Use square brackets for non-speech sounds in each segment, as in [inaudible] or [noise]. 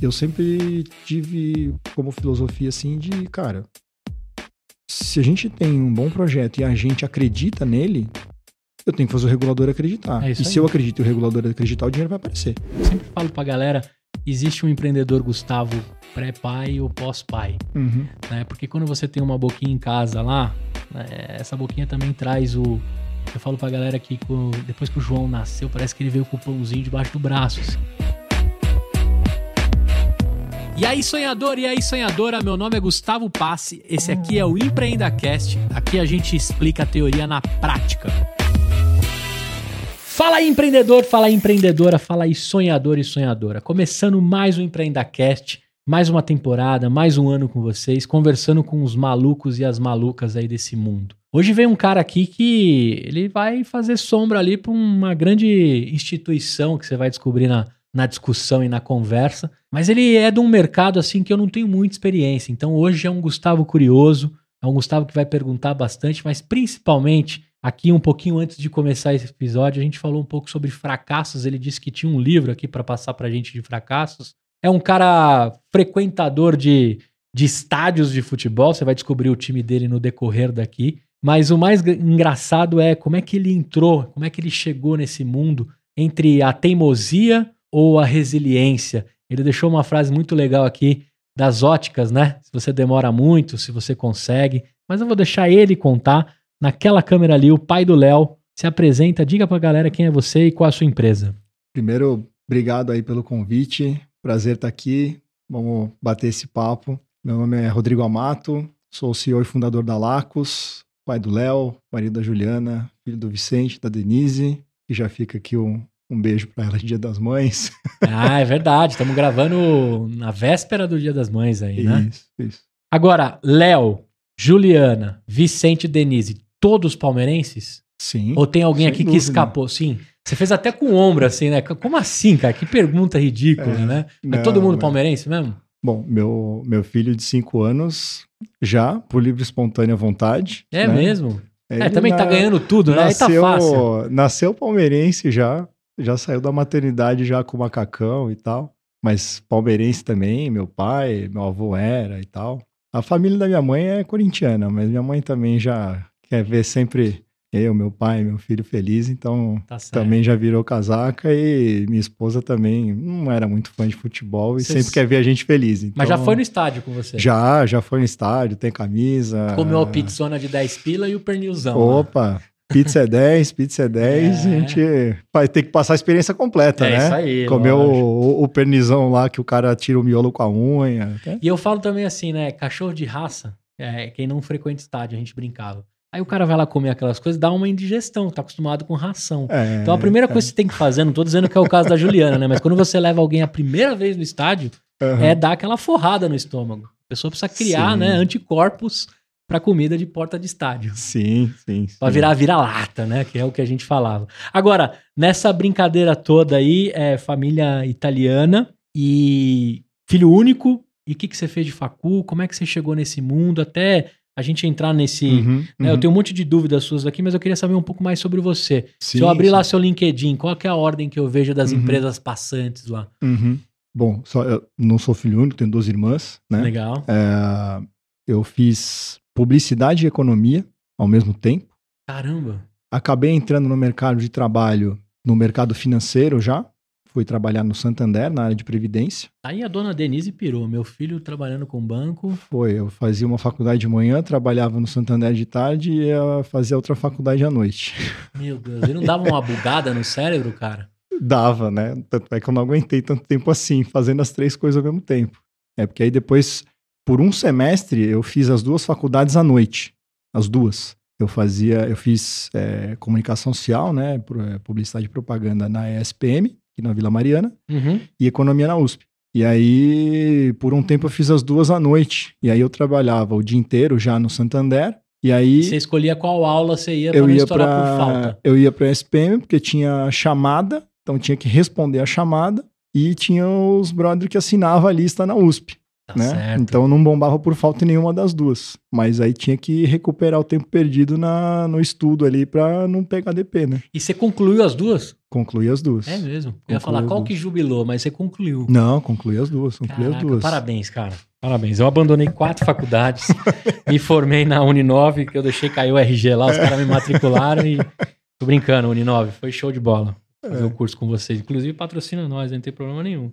eu sempre tive como filosofia assim de, cara, se a gente tem um bom projeto e a gente acredita nele, eu tenho que fazer o regulador acreditar. É e isso se aí. eu acredito e o regulador acreditar, o dinheiro vai aparecer. Eu sempre falo pra galera, existe um empreendedor Gustavo pré-pai ou pós-pai, Uhum. né? Porque quando você tem uma boquinha em casa lá, né, essa boquinha também traz o... Eu falo pra galera que depois que o João nasceu, parece que ele veio com o pãozinho debaixo do braço. assim. E aí, sonhador, e aí, sonhadora, meu nome é Gustavo Passe, esse aqui é o EmpreendaCast, aqui a gente explica a teoria na prática. Fala aí, empreendedor, fala aí, empreendedora, fala aí, sonhador e sonhadora. Começando mais um EmpreendaCast, mais uma temporada, mais um ano com vocês, conversando com os malucos e as malucas aí desse mundo. Hoje vem um cara aqui que ele vai fazer sombra ali para uma grande instituição que você vai descobrir na, na discussão e na conversa, mas ele é de um mercado assim que eu não tenho muita experiência. Então hoje é um Gustavo curioso, é um Gustavo que vai perguntar bastante, mas principalmente aqui um pouquinho antes de começar esse episódio, a gente falou um pouco sobre fracassos. Ele disse que tinha um livro aqui para passar pra gente de fracassos. É um cara frequentador de, de estádios de futebol, você vai descobrir o time dele no decorrer daqui. Mas o mais gra- engraçado é como é que ele entrou, como é que ele chegou nesse mundo entre a teimosia ou a resiliência. Ele deixou uma frase muito legal aqui das óticas, né? Se você demora muito, se você consegue. Mas eu vou deixar ele contar. Naquela câmera ali, o pai do Léo se apresenta, diga pra galera quem é você e qual a sua empresa. Primeiro, obrigado aí pelo convite. Prazer estar aqui. Vamos bater esse papo. Meu nome é Rodrigo Amato, sou o CEO e fundador da Lacos, pai do Léo, marido da Juliana, filho do Vicente, da Denise, e já fica aqui um, um beijo para ela Dia das Mães. Ah, é verdade. Estamos gravando na véspera do Dia das Mães aí, né? Isso, isso. Agora, Léo, Juliana, Vicente e Denise, todos palmeirenses? Sim. Ou tem alguém aqui que dúvida. escapou? Sim. Você fez até com ombro, assim, né? Como assim, cara? Que pergunta ridícula, É, né? É não, todo mundo mas- palmeirense mesmo? Bom, meu, meu filho de 5 anos, já, por livre e espontânea vontade. É né? mesmo? Ele é, também tá na- ganhando tudo, né? Aí tá nasceu, fácil. Nasceu palmeirense já, já saiu da maternidade já com macacão e tal. Mas palmeirense também, meu pai, meu avô era e tal. A família da minha mãe é corintiana, mas minha mãe também já quer ver sempre eu, meu pai, meu filho feliz, então Tá também já virou casaca e minha esposa também não era muito fã de futebol e Vocês- sempre quer ver a gente feliz. Mas já então- foi no estádio com você? Já, já foi no estádio, tem camisa. Comeu a pizzona de 10 pila e o pernilzão. né? Pizza é 10, pizza é 10, É. a gente vai ter que passar a experiência completa, É né? isso aí. Comeu lógico. o, o pernizão lá que o cara tira o miolo com a unha. E eu falo também assim, né? Cachorro de raça, é, quem não frequenta estádio, a gente brincava. Aí o cara vai lá comer aquelas coisas, dá uma indigestão, tá acostumado com ração. É, Então a primeira é. coisa que você tem que fazer, não tô dizendo que é o caso da Juliana, né? Mas quando você leva alguém a primeira vez no estádio, Aham. é dar aquela forrada no estômago. A pessoa precisa criar, Sim. né, anticorpos pra comida de porta de estádio. Sim, sim. [laughs] Sim. virar vira-lata, né? Que é o que a gente falava. Agora, nessa brincadeira toda aí, é família italiana e filho único. E o que, que você fez de facu? Como é que você chegou nesse mundo? Até a gente entrar nesse. Uhum, né, Eu uhum. tenho um monte de dúvidas suas aqui, mas eu queria saber um pouco mais sobre você. Sim, Se eu abrir sim. lá seu LinkedIn, qual que é a ordem que eu vejo das Uhum. empresas passantes lá? Uhum. Bom, só, eu não sou filho único, tenho duas irmãs, né? Legal. É, eu fiz publicidade e economia ao mesmo tempo. Caramba. Acabei entrando no mercado de trabalho, no mercado financeiro já. Fui trabalhar no Santander, na área de previdência. Aí a dona Denise pirou. Meu filho trabalhando com banco. Foi, eu fazia uma faculdade de manhã, trabalhava no Santander de tarde e ia fazer outra faculdade à noite. [laughs] Meu Deus, ele não dava uma bugada no cérebro, cara? Dava, né? Tanto é que eu não aguentei tanto tempo assim, fazendo as três coisas ao mesmo tempo. É porque aí depois, por um semestre, eu fiz as duas faculdades à noite. As duas. Eu fazia, eu fiz é, comunicação social, né? é, Publicidade e propaganda na ESPM, aqui na Vila Mariana. Uhum. e economia na USP. E aí, por um tempo, eu fiz as duas à noite. E aí eu trabalhava o dia inteiro já no Santander. E aí Você escolhia qual aula você ia pra eu não ia estourar por para falta. eu ia para SPM porque tinha chamada, então tinha que responder a chamada e tinha os brother que assinava a lista na USP. Tá né? Então não bombava por falta em nenhuma das duas. Mas aí tinha que recuperar o tempo perdido na, no estudo ali pra não pegar DP, né? E você concluiu as duas? Concluí as duas. É mesmo. Eu ia falar as qual duas. que jubilou, mas você concluiu. Não, concluí as duas, concluí as Caraca, duas. Parabéns, cara. Parabéns. Eu abandonei quatro faculdades, [laughs] me formei na Uninove, que eu deixei cair o RG lá, os caras me matricularam e. Tô brincando, Uninove, foi show de bola fazer É. o curso com vocês. Inclusive, patrocina nós, não tem problema nenhum.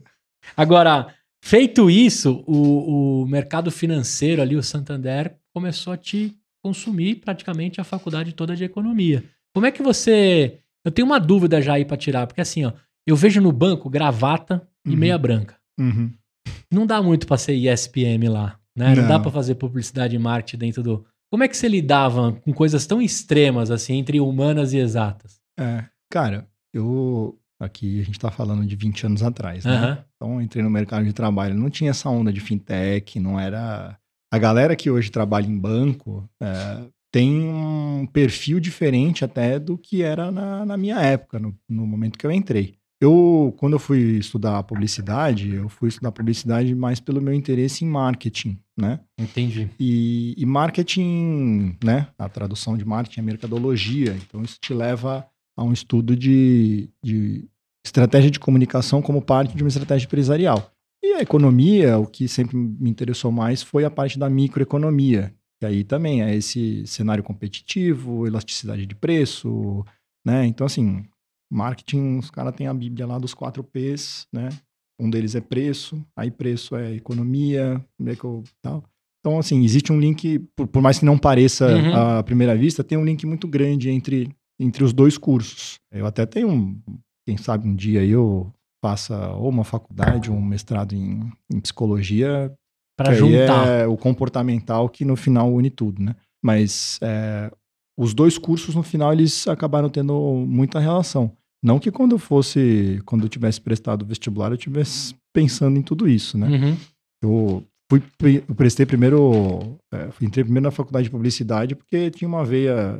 Agora, feito isso, o, o mercado financeiro ali, o Santander, começou a te consumir praticamente a faculdade toda de economia. Como é que você. Eu tenho uma dúvida já aí pra tirar, porque assim, ó, eu vejo no banco gravata e Uhum. meia branca. Uhum. Não dá muito pra ser ISPM lá, né? Não, Não. dá pra fazer publicidade e marketing dentro do. Como é que você lidava com coisas tão extremas assim entre humanas e exatas? É, cara, eu. Aqui a gente tá falando de 20 anos atrás, né? Aham. Então eu entrei no mercado de trabalho, não tinha essa onda de fintech, não era. A galera que hoje trabalha em banco é, tem um perfil diferente até do que era na, na minha época, no, no momento que eu entrei. Eu, quando eu fui estudar publicidade, eu fui estudar publicidade mais pelo meu interesse em marketing, né? Entendi. E, e marketing, né? A tradução de marketing é mercadologia. Então, isso te leva a um estudo de, de estratégia de comunicação como parte de uma estratégia empresarial. E a economia, o que sempre me interessou mais foi a parte da microeconomia. E aí também é esse cenário competitivo, elasticidade de preço, né? Então, assim, marketing, os caras têm a bíblia lá dos quatro P's, né? Um deles é preço, aí preço é economia, meio tal. Então, assim, existe um link, por, por mais que não pareça Uhum. à primeira vista, tem um link muito grande entre, entre os dois cursos. Eu até tenho um, quem sabe um dia eu faça ou uma faculdade ou um mestrado em, em psicologia, aí juntar. é o comportamental que no final une tudo, né? Mas é, os dois cursos no final eles acabaram tendo muita relação. Não que quando eu fosse, quando eu tivesse prestado o vestibular, eu tivesse pensando em tudo isso, né? Uhum. Eu fui, eu prestei primeiro, é, entrei primeiro na faculdade de publicidade porque tinha uma veia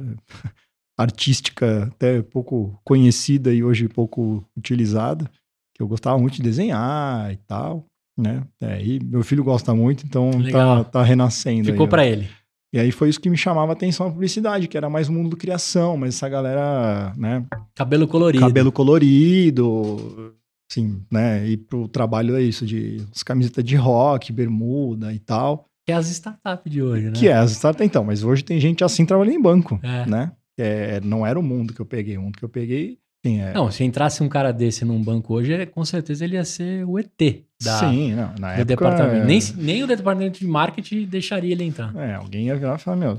artística até pouco conhecida e hoje pouco utilizada, que eu gostava muito de desenhar e tal, né? É, e meu filho gosta muito, então tá, Legal. tá renascendo. Ficou pra ele. E aí foi isso que me chamava a atenção a publicidade, que era mais o mundo do criação, mas essa galera, né, Cabelo colorido. cabelo colorido, assim, né, e pro trabalho é isso, de as camisetas de rock, bermuda e tal, Que é as startups de hoje, né? que é as startups então, mas hoje tem gente assim trabalhando em banco, É. né, é, não era o mundo que eu peguei, o mundo que eu peguei, sim, é, Não, se entrasse um cara desse num banco hoje, ele- com certeza ele ia ser o ET da, sim, não, na do época... departamento. Nem, nem o departamento de marketing deixaria ele entrar. É, alguém ia virar e falar, meu,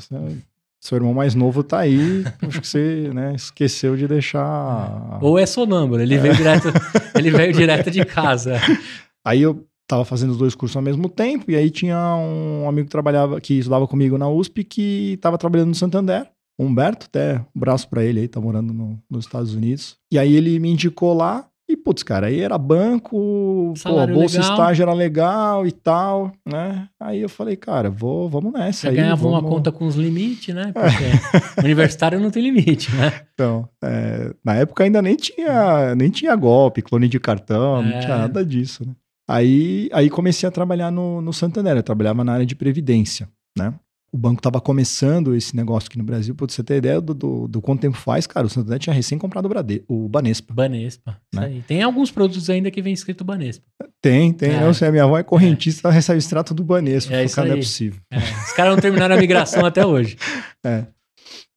seu irmão mais novo tá aí, acho que você, né, esqueceu de deixar... Ou é sonâmbulo, ele veio direto, ele veio direto de casa. [laughs] Aí eu tava fazendo os dois cursos ao mesmo tempo, e aí tinha um amigo que trabalhava, que estudava comigo na USP, que tava trabalhando no Santander. Humberto, até um abraço pra ele aí, tá morando no- nos Estados Unidos. E aí ele me indicou lá, e putz, cara, aí era banco, pô, Salário bolsa legal. estágio era legal e tal, né? Aí eu falei, cara, vou, vamos nessa Você aí. ganhava uma vamos- conta com os limites, né? Porque [laughs] universitário não tem limite, né? Então, é, na época ainda nem tinha, nem tinha golpe, clone de cartão, não É. tinha nada disso, né? Aí, aí comecei a trabalhar no, no Santander, eu trabalhava na área de previdência, né? O banco estava começando esse negócio aqui no Brasil, pra você ter ideia do, do, do quanto tempo faz, cara, o Santander tinha recém comprado o, Brade, o Banespa. Banespa. Isso Né? aí. Tem alguns produtos ainda que vem escrito Banespa. Tem, tem, É. não sei, a minha avó é correntista, ela recebe extrato do Banespa, É é isso cara, não é possível. É, os caras não terminaram a migração até hoje. [laughs]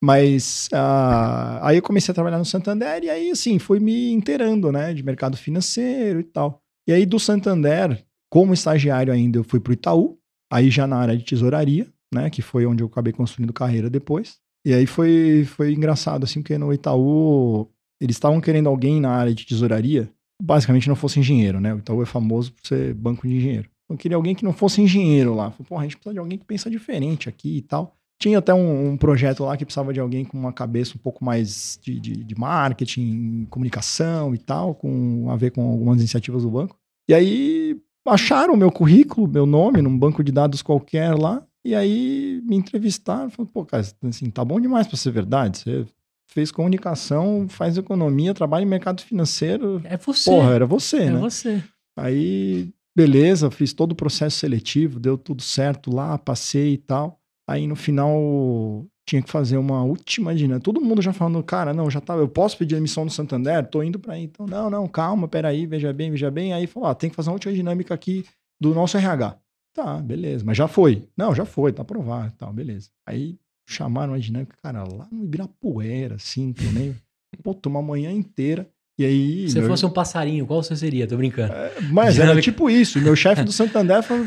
Mas ah, aí eu comecei a trabalhar no Santander e aí, assim, fui me inteirando, né, de mercado financeiro e tal. E aí do Santander, como estagiário ainda, eu fui pro Itaú, aí já na área de tesouraria, né, que foi onde eu acabei construindo carreira depois. E aí foi, foi engraçado, assim, porque no Itaú, eles estavam querendo alguém na área de tesouraria, basicamente não fosse engenheiro, né, o Itaú é famoso por ser banco de engenheiro. Então eu queria alguém que não fosse engenheiro lá. Falei, Pô, a gente precisa de alguém que pensa diferente aqui e tal. Tinha até um, um projeto lá que precisava de alguém com uma cabeça um pouco mais de, de, de marketing, comunicação e tal, com a ver com algumas iniciativas do banco. E aí acharam meu currículo, meu nome, num banco de dados qualquer lá, e aí me entrevistaram. Falaram, pô, cara, assim, tá bom demais pra ser verdade. Você fez comunicação, faz economia, trabalha em mercado financeiro. É você. Porra, era você, é né? você. Aí, beleza, fiz todo o processo seletivo, deu tudo certo lá, passei e tal. Aí no final tinha que fazer uma última dinâmica. Todo mundo já falando, cara, não, já tá, eu posso pedir admissão no Santander? Tô indo para aí. Então, não, não, calma, peraí, veja bem, veja bem. Aí falou, ah, tem que fazer uma última dinâmica aqui do nosso RH. Tá, beleza, mas já foi. Não, já foi, tá aprovado, tal, beleza. Aí chamaram a dinâmica, cara, lá no Ibirapuera, assim, também. Pô, uma manhã inteira. E aí. Se meu... fosse um passarinho, qual você seria? Tô brincando. É, mas Dinâmica. era tipo isso. Meu chefe do Santander falou: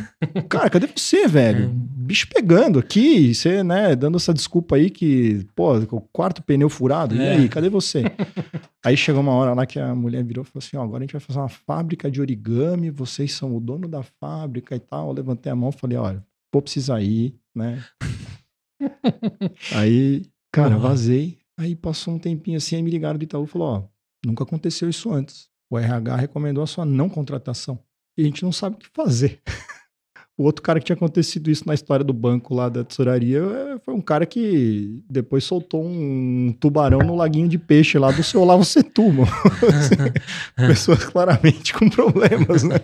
Cara, cadê você, velho? [laughs] Bicho pegando aqui, você, né, dando essa desculpa aí que, pô, o quarto pneu furado. É. E aí, cadê você? aí chegou uma hora lá que a mulher virou e falou assim: Ó, agora a gente vai fazer uma fábrica de origami, vocês são o dono da fábrica e tal. Eu levantei a mão e falei: Olha, vou precisar ir, né? [laughs] aí, cara, vazei. Aí passou um tempinho assim, aí me ligaram do Itaú e falou: Ó, Nunca aconteceu isso antes. O RH recomendou a sua não contratação. E a gente não sabe o que fazer. [laughs] o outro cara que tinha acontecido isso na história do banco lá da tesouraria é, foi um cara que depois soltou um tubarão no laguinho de peixe lá do seu Olavo Setúbal. [laughs] pessoas claramente com problemas, né?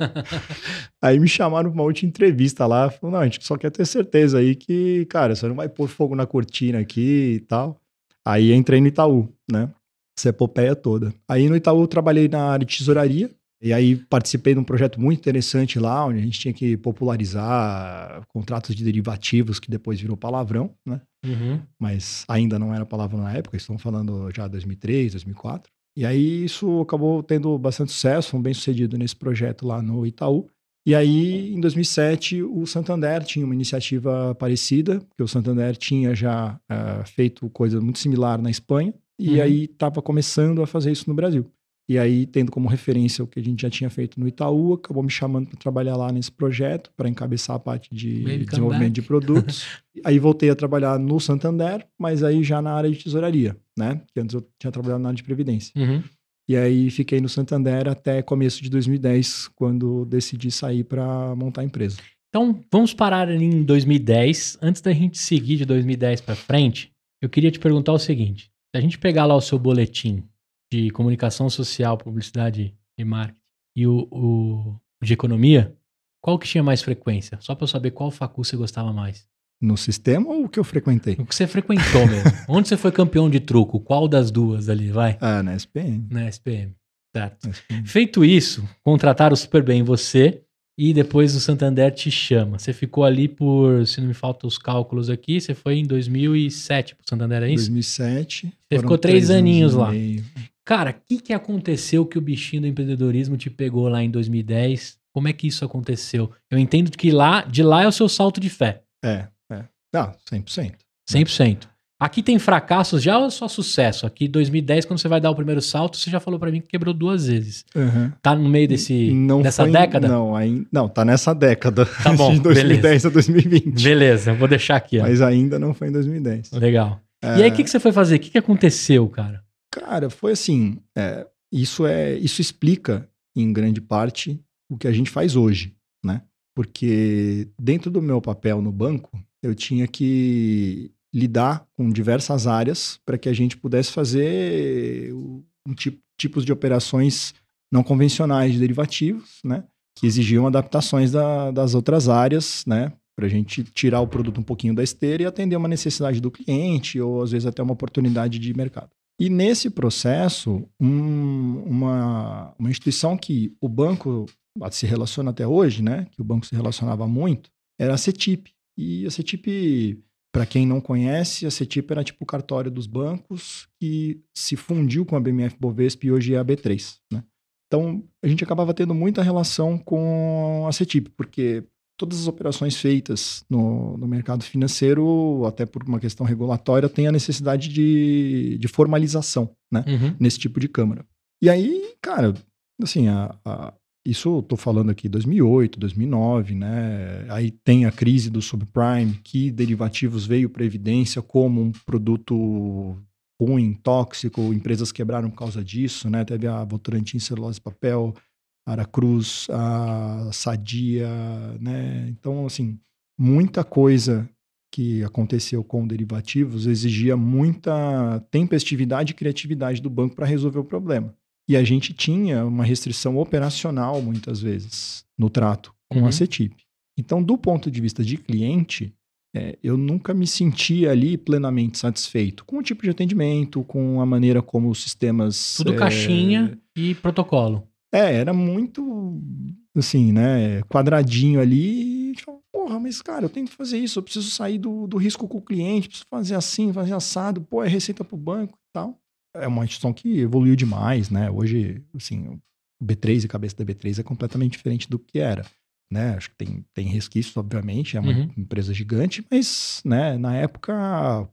[laughs] Aí me chamaram para uma última entrevista lá. Falaram, não, a gente só quer ter certeza aí que, cara, você não vai pôr fogo na cortina aqui e tal. Aí entrei no Itaú, né? Essa epopeia toda. Aí no Itaú eu trabalhei na área de tesouraria, e aí participei de um projeto muito interessante lá, onde a gente tinha que popularizar contratos de derivativos, que depois virou palavrão, né? Uhum. Mas ainda não era palavrão na época, estamos falando já 2003, 2004. E aí isso acabou tendo bastante sucesso, foi bem sucedido nesse projeto lá no Itaú. E aí, em 2007, o Santander tinha uma iniciativa parecida, porque o Santander tinha já uh, feito coisa muito similar na Espanha, e uhum. aí estava começando a fazer isso no Brasil. E aí, tendo como referência o que a gente já tinha feito no Itaú, acabou me chamando para trabalhar lá nesse projeto, para encabeçar a parte de desenvolvimento de produtos. [laughs] aí voltei a trabalhar no Santander, mas aí já na área de tesouraria, né? Que antes eu tinha trabalhado na área de previdência. Uhum. E aí fiquei no Santander até começo de 2010, quando decidi sair para montar a empresa. Então, vamos parar ali em 2010. Antes da gente seguir de 2010 para frente, eu queria te perguntar o seguinte: se a gente pegar lá o seu boletim de comunicação social, publicidade e marketing e o, o de economia, qual que tinha mais frequência? Só para eu saber qual facu você gostava mais. No sistema ou o que eu frequentei? O que você frequentou mesmo. [laughs] Onde você foi campeão de truco? Qual das duas ali, vai? Ah, na SPM. Na SPM, certo. SPM. Feito isso, contrataram super bem você e depois o Santander te chama. Você ficou ali por, se não me faltam os cálculos aqui, você foi em 2007 pro Santander, é isso? 2007. Você ficou três, três aninhos lá. Cara, o que, que aconteceu que o bichinho do empreendedorismo te pegou lá em 2010? Como é que isso aconteceu? Eu entendo que lá, de lá é o seu salto de fé. É, é. Não, 100%. 100%. Aqui tem fracassos já ou é só sucesso? Aqui 2010, quando você vai dar o primeiro salto, você já falou para mim que quebrou duas vezes. Uhum. Tá no meio desse, não dessa foi, década? Não, aí, não, tá nessa década. Tá bom, [laughs] de 2010 beleza. a 2020. Beleza, vou deixar aqui. Ó. Mas ainda não foi em 2010. Legal. É... E aí, o que, que você foi fazer? O que, que aconteceu, cara? Cara, foi assim, é, isso, é, isso explica, em grande parte, o que a gente faz hoje, né? Porque dentro do meu papel no banco, eu tinha que lidar com diversas áreas para que a gente pudesse fazer um tipo, tipos de operações não convencionais de derivativos, né? Que exigiam adaptações da, das outras áreas, né? Para a gente tirar o produto um pouquinho da esteira e atender uma necessidade do cliente ou às vezes até uma oportunidade de mercado. E nesse processo, um, uma, uma instituição que o banco se relaciona até hoje, né? Que o banco se relacionava muito, era a CETIP. E a CETIP para quem não conhece, a CETIP era tipo o cartório dos bancos que se fundiu com a BMF Bovespa e hoje é a B3, né? Então, a gente acabava tendo muita relação com a CETIP, porque todas as operações feitas no, no mercado financeiro, até por uma questão regulatória, tem a necessidade de, de formalização, né? Uhum. Nesse tipo de câmara. E aí, cara, assim, a, a, isso estou falando aqui 2008, 2009, né? Aí tem a crise do subprime, que derivativos veio para evidência como um produto ruim, tóxico, empresas quebraram por causa disso, né? Teve a Votorantim Celulose Papel, Aracruz, a Sadia, né? Então, assim, muita coisa que aconteceu com derivativos exigia muita tempestividade e criatividade do banco para resolver o problema. E a gente tinha uma restrição operacional, muitas vezes, no trato com Uhum. a CETIP. Então, do ponto de vista de cliente, é, eu nunca me senti ali plenamente satisfeito com o tipo de atendimento, com a maneira como os sistemas. Tudo é, caixinha e protocolo. É, era muito, assim, né, quadradinho ali. Tipo, Porra, mas cara, eu tenho que fazer isso, eu preciso sair do, do risco com o cliente, preciso fazer assim, fazer assado, pô, é receita pro banco e tal. É uma instituição que evoluiu demais, né? Hoje, assim, o B3 e cabeça da B3 é completamente diferente do que era. Né? Acho que tem, tem resquícios, obviamente, é uma Uhum. empresa gigante, mas né, na época,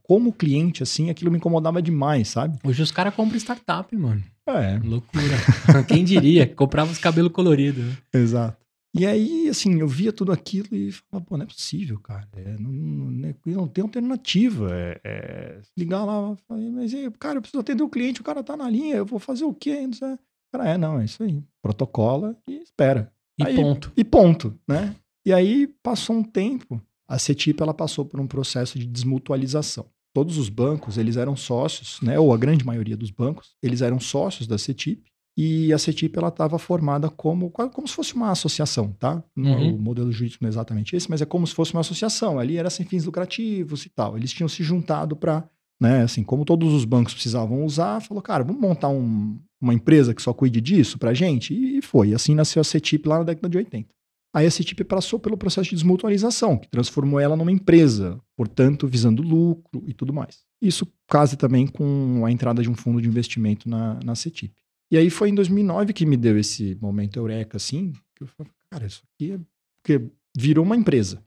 como cliente, assim, aquilo me incomodava demais, sabe? Hoje os caras compram startup, mano. É, Loucura. [laughs] Quem diria? Comprava os cabelos coloridos. né? Exato. E aí, assim, eu via tudo aquilo e falava, pô, não é possível, cara. É, não, não, não é- tem alternativa. É, é, ligar lá, falei, mas, cara, eu preciso atender o cliente, o cara tá na linha, eu vou fazer o quê? Não. Cara, é, não, é isso aí. Protocola e espera. E Aí- ponto. E ponto, né? E aí, passou um tempo, a CETIP, ela passou por um processo de desmutualização. Todos os bancos, eles eram sócios, né? Ou a grande maioria dos bancos, eles eram sócios da CETIP. E a CETIP, ela estava formada como, como se fosse uma associação, tá? Não é Uhum. O modelo jurídico não é exatamente esse, mas é como se fosse uma associação. Ali era sem fins lucrativos e tal. Eles tinham se juntado para, né? Assim, como todos os bancos precisavam usar, falou, cara, vamos montar um- uma empresa que só cuide disso pra gente? E foi. Assim nasceu a CETIP lá na década de 80. Aí a CETIP passou pelo processo de desmutualização, que transformou ela numa empresa, portanto, visando lucro e tudo mais. Isso casa também com a entrada de um fundo de investimento na, na CETIP. E aí foi em 2009 que me deu esse momento eureka, assim, que eu falei, cara, isso aqui é... Porque virou uma empresa.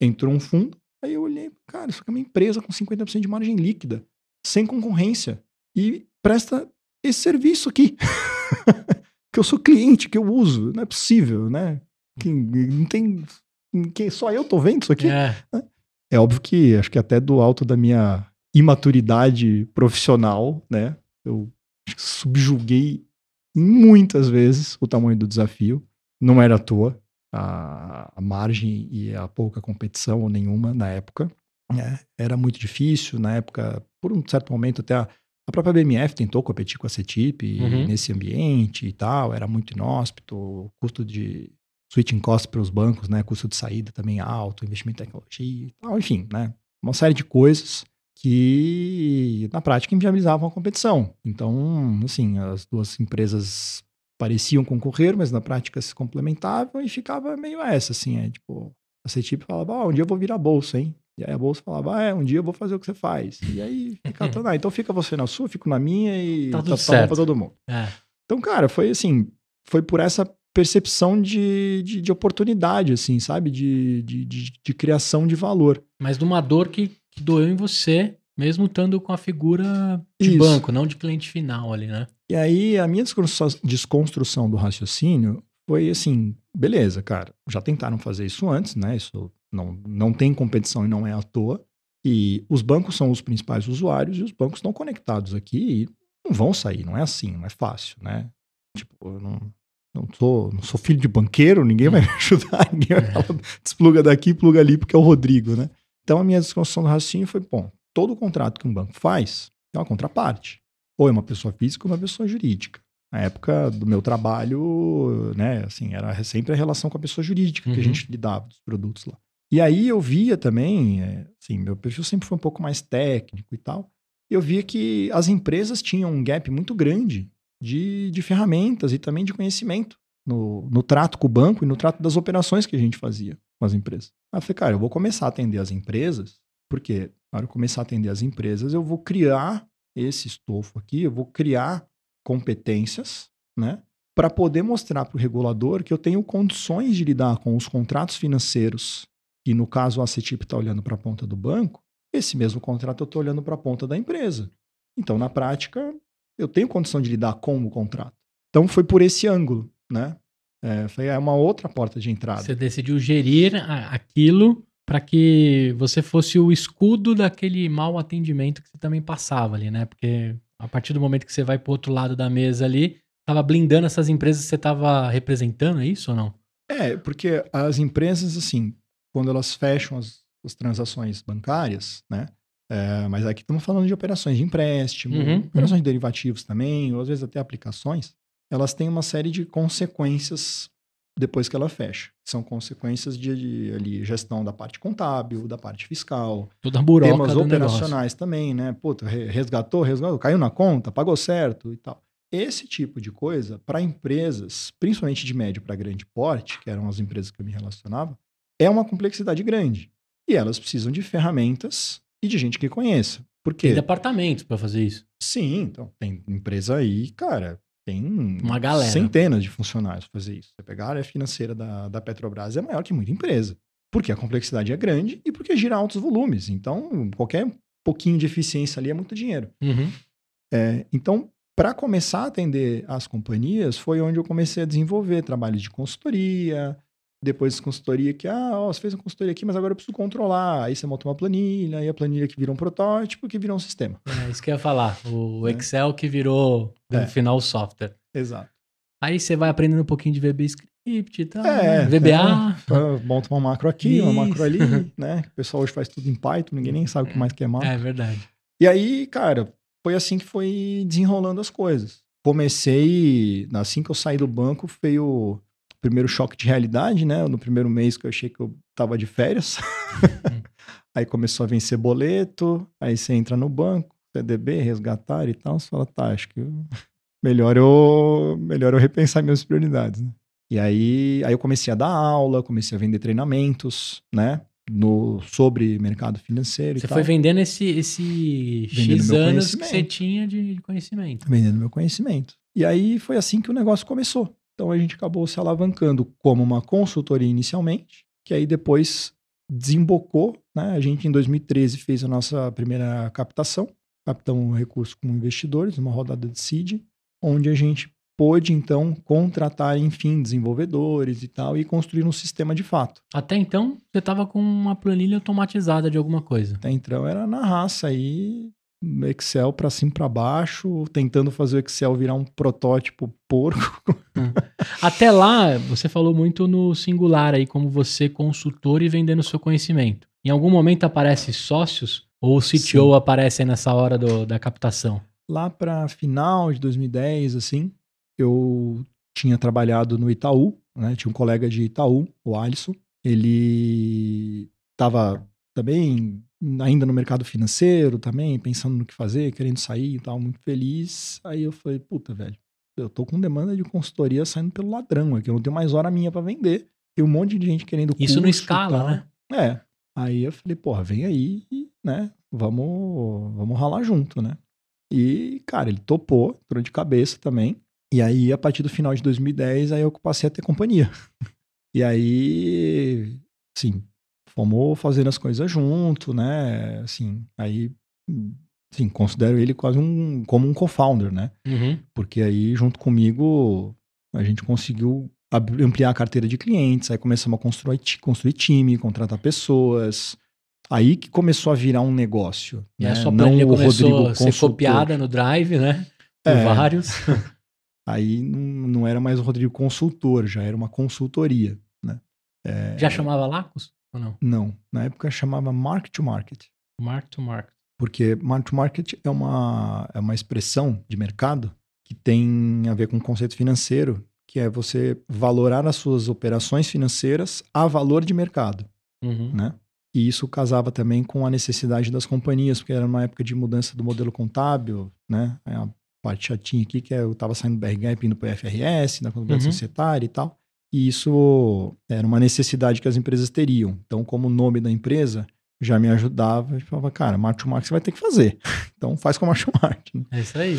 Entrou um fundo, aí eu olhei, cara, isso aqui é uma empresa com 50% de margem líquida, sem concorrência, e presta esse serviço aqui. [laughs] que eu sou cliente, que eu uso. Não é possível, né? Que, não tem. Que, só eu tô vendo isso aqui. É. É óbvio que acho que até do alto da minha imaturidade profissional, né? Eu subjuguei muitas vezes o tamanho do desafio. Não era à toa a, a margem e a pouca competição ou nenhuma na época. né? Era muito difícil na época. Por um certo momento até a, a própria BMF tentou competir com a CETIP Uhum. nesse ambiente e tal. Era muito inóspito, o custo de switching cost para os bancos, né? Custo de saída também alto, investimento em tecnologia e tal, enfim, né? Uma série de coisas que na prática inviabilizavam a competição. Então, assim, as duas empresas pareciam concorrer, mas na prática se complementavam e ficava meio essa, assim, é tipo, a CETIP falava, ah, um dia eu vou virar bolsa, hein? E aí a bolsa falava, ah, é, um dia eu vou fazer o que você faz. E aí fica, [laughs] ah, então fica você na sua, fico na minha e Tá tudo bom certo. pra todo mundo. É. Então, cara, foi assim, foi por essa percepção de, de, de oportunidade, assim, sabe? De, de, de, de criação de valor. Mas de uma dor que, que doeu em você, mesmo estando com a figura de Isso. banco, não de cliente final ali, né? E aí, a minha desconstrução, do raciocínio foi assim, beleza, cara, já tentaram fazer isso antes, né? Isso não, não tem competição e não é à toa. E os bancos são os principais usuários e os bancos estão conectados aqui e não vão sair, não é assim, não é fácil, né? Tipo, eu não, não, sou, não sou filho de banqueiro, ninguém vai me [laughs] ajudar, ninguém vai falar, despluga daqui, pluga ali, porque é o Rodrigo, né? Então a minha desconstrução do raciocínio foi, bom, todo contrato que um banco faz é uma contraparte. Ou é uma pessoa física ou uma pessoa jurídica. Na época do meu trabalho, né, assim, era sempre a relação com a pessoa jurídica que Uhum. a gente lidava dos produtos lá. E aí eu via também, é, assim, meu perfil sempre foi um pouco mais técnico e tal. Eu via que as empresas tinham um gap muito grande de, de ferramentas e também de conhecimento no, no trato com o banco e no trato das operações que a gente fazia com as empresas. Aí eu falei, cara, eu vou começar a atender as empresas, porque na hora eu começar a atender as empresas, eu vou criar esse estofo aqui, eu vou criar competências, né? Para poder mostrar para o regulador que eu tenho condições de lidar com os contratos financeiros, e no caso a CETIP está olhando para a ponta do banco, esse mesmo contrato eu estou olhando para a ponta da empresa. Então, na prática, eu tenho condição de lidar com o contrato. Então, foi por esse ângulo, né? É, foi é uma outra porta de entrada. Você decidiu gerir aquilo para que você fosse o escudo daquele mau atendimento que você também passava ali, né? Porque a partir do momento que você vai pro outro lado da mesa ali, tava blindando essas empresas que você tava representando, é isso ou não? É, porque as empresas, assim, quando elas fecham as, as transações bancárias, né? é, mas aqui estamos falando de operações de empréstimo, Uhum, operações de derivativos também, ou às vezes até aplicações, elas têm uma série de consequências depois que ela fecha. São consequências de, de ali, gestão da parte contábil, da parte fiscal. Toda a buroca temas operacionais também, né? Puta, re- resgatou, resgatou, caiu na conta, pagou certo e tal. Esse tipo de coisa, para empresas, principalmente de médio para grande porte, que eram as empresas que eu me relacionava, é uma complexidade grande. E elas precisam de ferramentas e de gente que conheça. Por Tem quê? departamentos para fazer isso. Sim, então tem empresa aí, cara, tem Uma galera. centenas de funcionários pra fazer isso. Você pegar a área financeira da, da Petrobras é maior que muita empresa. Porque a complexidade é grande e porque gira altos volumes. Então, qualquer pouquinho de eficiência ali é muito dinheiro. Uhum. É, então, para começar a atender as companhias, foi onde eu comecei a desenvolver trabalhos de consultoria. Depois de consultoria que, ah, ó, você fez uma consultoria aqui, mas agora eu preciso controlar. Aí você monta uma planilha, aí a planilha que vira um protótipo, que vira um sistema. É isso que eu ia falar. O [laughs] É. Excel que virou, no É. final, o software. Exato. Aí você vai aprendendo um pouquinho de VB Script e tal. É, VBA. Ah, Monta uma macro aqui, uma macro ali, Isso. [laughs] né? O pessoal hoje faz tudo em Python, ninguém nem sabe o que mais que é macro. É verdade. E aí, cara, foi assim que foi desenrolando as coisas. Comecei, assim que eu saí do banco, veio primeiro choque de realidade, né? No primeiro mês que eu achei que eu tava de férias. [laughs] aí começou a vencer boleto, aí você entra no banco, CDB, resgatar e tal, você fala, tá, acho que eu- melhor eu, melhor eu repensar minhas prioridades, né? E aí, aí eu comecei a dar aula, comecei a vender treinamentos, né? No, sobre mercado financeiro Você e tal. foi vendendo esse, esse Vendendo X anos que você tinha de, de conhecimento. vendendo meu conhecimento. E aí foi assim que o negócio começou. Então a gente acabou se alavancando como uma consultoria inicialmente, que aí depois desembocou, né? A gente em 2013 fez a nossa primeira captação, captamos recursos com investidores, uma rodada de seed, onde a gente pôde então contratar, enfim, desenvolvedores e tal e construir um sistema de fato. Até então, você tava com uma planilha automatizada de alguma coisa. Até então era na raça aí, Excel para cima para baixo, tentando fazer o Excel virar um protótipo porco. [laughs] Até lá, você falou muito no singular aí, como você consultor e vendendo seu conhecimento. Em algum momento aparece sócios? Ou o CTO Sim. aparece aí nessa hora do- da captação? Lá para final de 2010, assim, eu tinha trabalhado no Itaú, né? Tinha um colega de Itaú, o Alisson. Ele estava também ainda no mercado financeiro, também pensando no que fazer, querendo sair e tal, muito feliz. Aí eu falei, puta, velho, eu tô com demanda de consultoria saindo pelo ladrão aqui, eu não tenho mais hora minha para vender. Tem um monte de gente querendo Isso não curso escala, né? É. Aí eu falei, porra, vem aí, e, né? Vamos, vamos ralar junto, né? E, cara, ele topou, entrou de cabeça também. E aí, a partir do final de 2010, aí eu passei a ter companhia. [laughs] E aí, assim, fomos fazendo as coisas junto, né? Assim, aí, assim, considero ele quase um, como um co-founder, né? Uhum. Porque aí, junto comigo, a gente conseguiu ampliar a carteira de clientes, aí começamos a construir, construir time, contratar pessoas. Aí que começou a virar um negócio. E né? a sua Não planilha o começou Rodrigo a ser consultor. copiada no Drive, né? Por É. vários. [laughs] Aí não, não era mais o Rodrigo consultor, já era uma consultoria, né? É, Já chamava Lacos? Ou não? Não, na época chamava market to market. Mark to Mark. Porque market to market é uma, é uma expressão de mercado que tem a ver com o conceito financeiro, que é você valorar as suas operações financeiras a valor de mercado, Uhum. né? E isso casava também com a necessidade das companhias, porque era uma época de mudança do modelo contábil, né? É a parte chatinha aqui, que é, eu estava saindo do e indo para o FRS, na contabilidade Uhum. societária e tal. E isso era uma necessidade que as empresas teriam. Então, como o nome da empresa já me ajudava, eu falava, cara, to market você vai ter que fazer. [laughs] Então, faz com a market to market. né? É isso aí.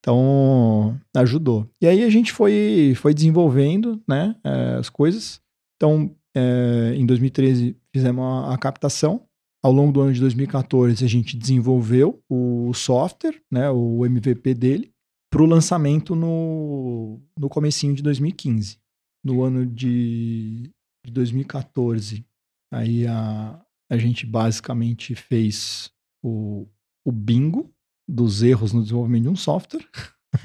Então, ajudou. E aí a gente foi, foi desenvolvendo né, eh, as coisas. Então, eh, em 2013, fizemos a, a captação. Ao longo do ano de 2014, a gente desenvolveu o software, né, o MVP dele, para o lançamento no, no comecinho de 2015. No ano de, de 2014, aí a, a gente basicamente fez o, o bingo dos erros no desenvolvimento de um software.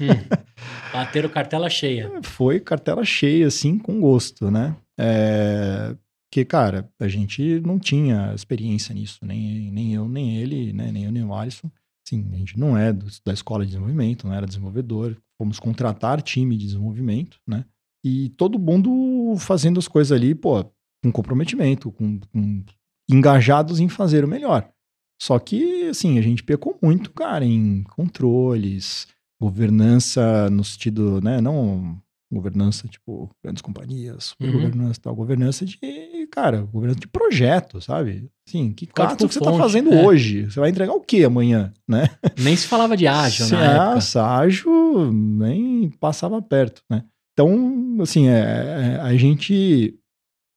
Hum. [laughs] Bateram cartela cheia. Foi cartela cheia, assim, com gosto, né? É... Porque, cara, a gente não tinha experiência nisso, nem, nem eu, nem ele, né? nem eu, nem o Alisson. Sim, a gente não é do- da escola de desenvolvimento, não era desenvolvedor. Fomos contratar time de desenvolvimento, né? E todo mundo fazendo as coisas ali, pô, com comprometimento, com, com engajados em fazer o melhor. Só que, assim, a gente pecou muito, cara, em controles, governança no sentido, né, não governança, tipo, grandes companhias, uhum. governança tal, governança de, cara, governança de projeto, sabe? Sim, que caso que você tá fazendo é. hoje? Você vai entregar o que amanhã, né? Nem se falava de ágil, né? Ágil nem passava perto, né? Então, assim, é, é, a gente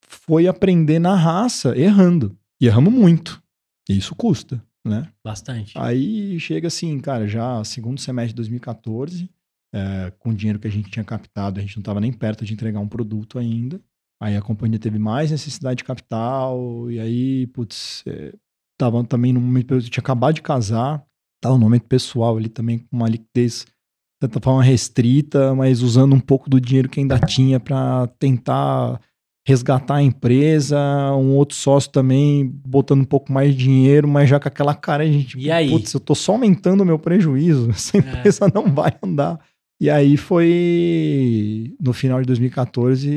foi aprender na raça errando. E erramos muito. E isso custa, né? Bastante. Aí chega assim, cara, já segundo semestre de 2014, é, com o dinheiro que a gente tinha captado, a gente não estava nem perto de entregar um produto ainda. Aí a companhia teve mais necessidade de capital, e aí, putz, é, tava também no momento, eu tinha acabado de casar, tava no momento pessoal ali também com uma liquidez, de certa forma, restrita, mas usando um pouco do dinheiro que ainda tinha para tentar resgatar a empresa, um outro sócio também botando um pouco mais de dinheiro, mas já com aquela cara, a gente, e aí? putz, eu tô só aumentando o meu prejuízo, [laughs] essa é. empresa é. não vai andar. E aí foi no final de 2014,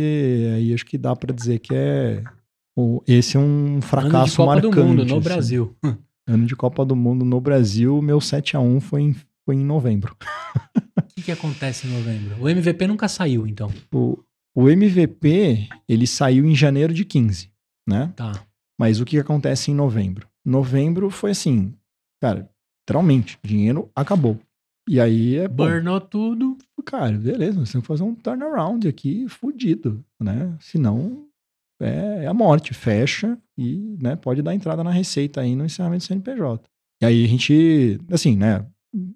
aí acho que dá para dizer que é esse é um fracasso ano de Copa marcante. do Mundo no assim. Brasil. Ano de Copa do Mundo no Brasil, meu 7 a 1 foi foi em novembro. O que, que acontece em novembro? O MVP nunca saiu, então. O, o MVP, ele saiu em janeiro de 15, né? Tá. Mas o que acontece em novembro? Novembro foi assim, cara, literalmente, dinheiro acabou. E aí é. Burnou tudo. Cara, beleza, nós temos que fazer um turnaround aqui fudido, né? Senão é, é a morte, fecha e né, pode dar entrada na receita aí no encerramento do CNPJ. E aí a gente, assim, né?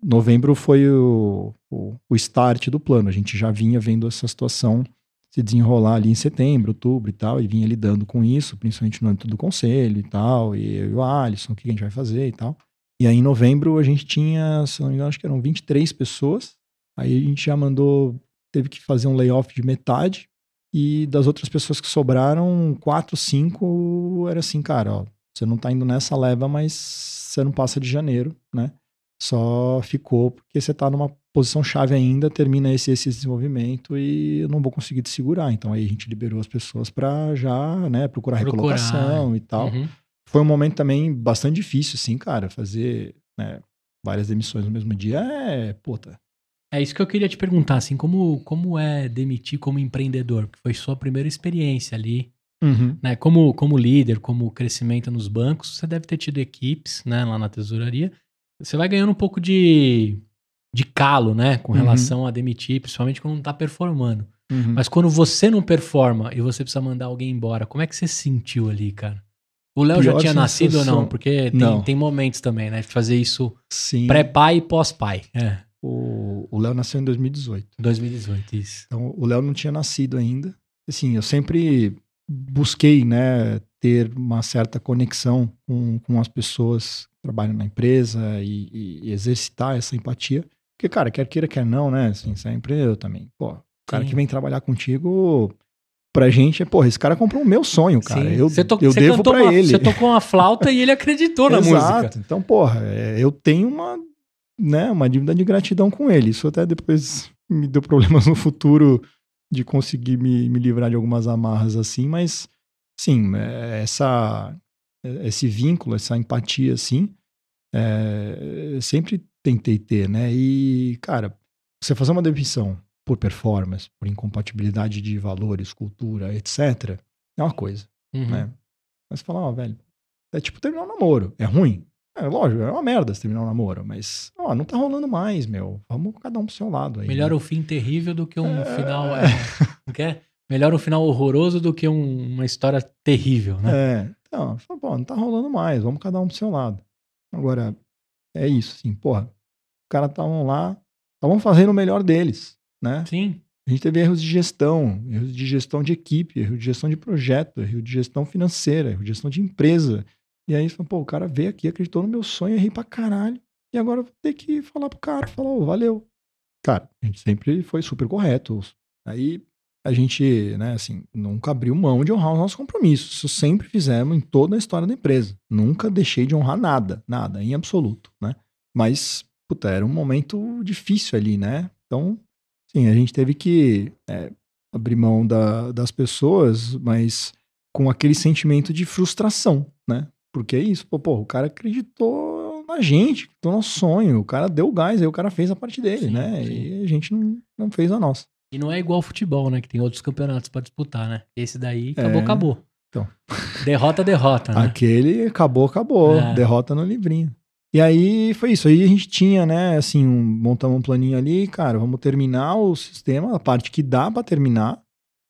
Novembro foi o, o, o start do plano. A gente já vinha vendo essa situação se desenrolar ali em setembro, outubro e tal, e vinha lidando com isso, principalmente no âmbito do conselho e tal, e eu e o Alisson, o que a gente vai fazer e tal. E aí em novembro a gente tinha, se não me engano, acho que eram 23 pessoas. Aí a gente já mandou, teve que fazer um layoff de metade. E das outras pessoas que sobraram, quatro, cinco, era assim, cara, ó, você não tá indo nessa leva, mas você não passa de janeiro, né? Só ficou porque você tá numa posição chave ainda, termina esse, esse desenvolvimento e eu não vou conseguir te segurar. Então aí a gente liberou as pessoas para já, né, procurar, procurar recolocação e tal. Uhum. Foi um momento também bastante difícil, assim, cara, fazer né, várias demissões no mesmo dia é, puta. É isso que eu queria te perguntar, assim, como, como é demitir como empreendedor? Porque foi sua primeira experiência ali, uhum. né? Como, como líder, como crescimento nos bancos, você deve ter tido equipes, né, lá na tesouraria. Você vai ganhando um pouco de, de calo, né, com uhum. relação uhum. a demitir, principalmente quando não tá performando. Uhum. Mas quando você não performa e você precisa mandar alguém embora, como é que você se sentiu ali, cara? O Léo já tinha nascido ou não? Porque tem, não. tem momentos também, né? De fazer isso pré-pai e pós-pai. É. O Léo nasceu em 2018. 2018, isso. Então, o Léo não tinha nascido ainda. Assim, eu sempre busquei, né, ter uma certa conexão com, com as pessoas que trabalham na empresa e, e exercitar essa empatia. Porque, cara, quer queira, quer não, né? Assim, sempre eu também. Pô, o cara Sim. que vem trabalhar contigo pra gente é, porra, esse cara comprou o meu sonho, cara. Sim. Eu, você to, eu você devo pra uma, ele. Você tocou uma flauta e ele acreditou na [laughs] música. Então, porra, é, eu tenho uma, né, uma dívida de gratidão com ele. Isso até depois me deu problemas no futuro de conseguir me, me livrar de algumas amarras assim, mas, sim, é, essa, é, esse vínculo, essa empatia, assim, é, sempre tentei ter, né? E, cara, você fazer uma demissão por performance, por incompatibilidade de valores, cultura, etc., é uma coisa, uhum. né? Mas falar, ó, velho, é tipo terminar um namoro. É ruim? É lógico, é uma merda se terminar um namoro, mas, ó, não tá rolando mais, meu. Vamos cada um pro seu lado aí. Melhor né? o fim terrível do que um é... final. É, não quer? Melhor um final horroroso do que um, uma história terrível, né? É. Então, pô, não tá rolando mais, vamos cada um pro seu lado. Agora, é isso, assim, porra. Os caras estavam lá, estavam fazendo o melhor deles né? Sim. A gente teve erros de gestão, erros de gestão de equipe, erro de gestão de projeto, erro de gestão financeira, erro de gestão de empresa. E aí, pô, o cara veio aqui, acreditou no meu sonho, errei pra caralho. E agora eu vou ter que falar pro cara, falar, oh, valeu. Cara, a gente sempre foi super correto. Aí a gente, né, assim, nunca abriu mão de honrar os nossos compromissos. Isso sempre fizemos em toda a história da empresa. Nunca deixei de honrar nada, nada, em absoluto, né? Mas, puta, era um momento difícil ali, né? Então, Sim, a gente teve que é, abrir mão da, das pessoas, mas com aquele sentimento de frustração, né? Porque é isso, pô, pô o cara acreditou na gente, no nosso sonho, o cara deu gás, aí o cara fez a parte dele, sim, né? Sim. E a gente não, não fez a nossa. E não é igual futebol, né? Que tem outros campeonatos para disputar, né? Esse daí acabou, é... acabou. Então. Derrota, derrota, né? Aquele acabou, acabou. É. Derrota no livrinho. E aí foi isso. Aí a gente tinha, né, assim, um, montamos um planinho ali, cara, vamos terminar o sistema, a parte que dá para terminar.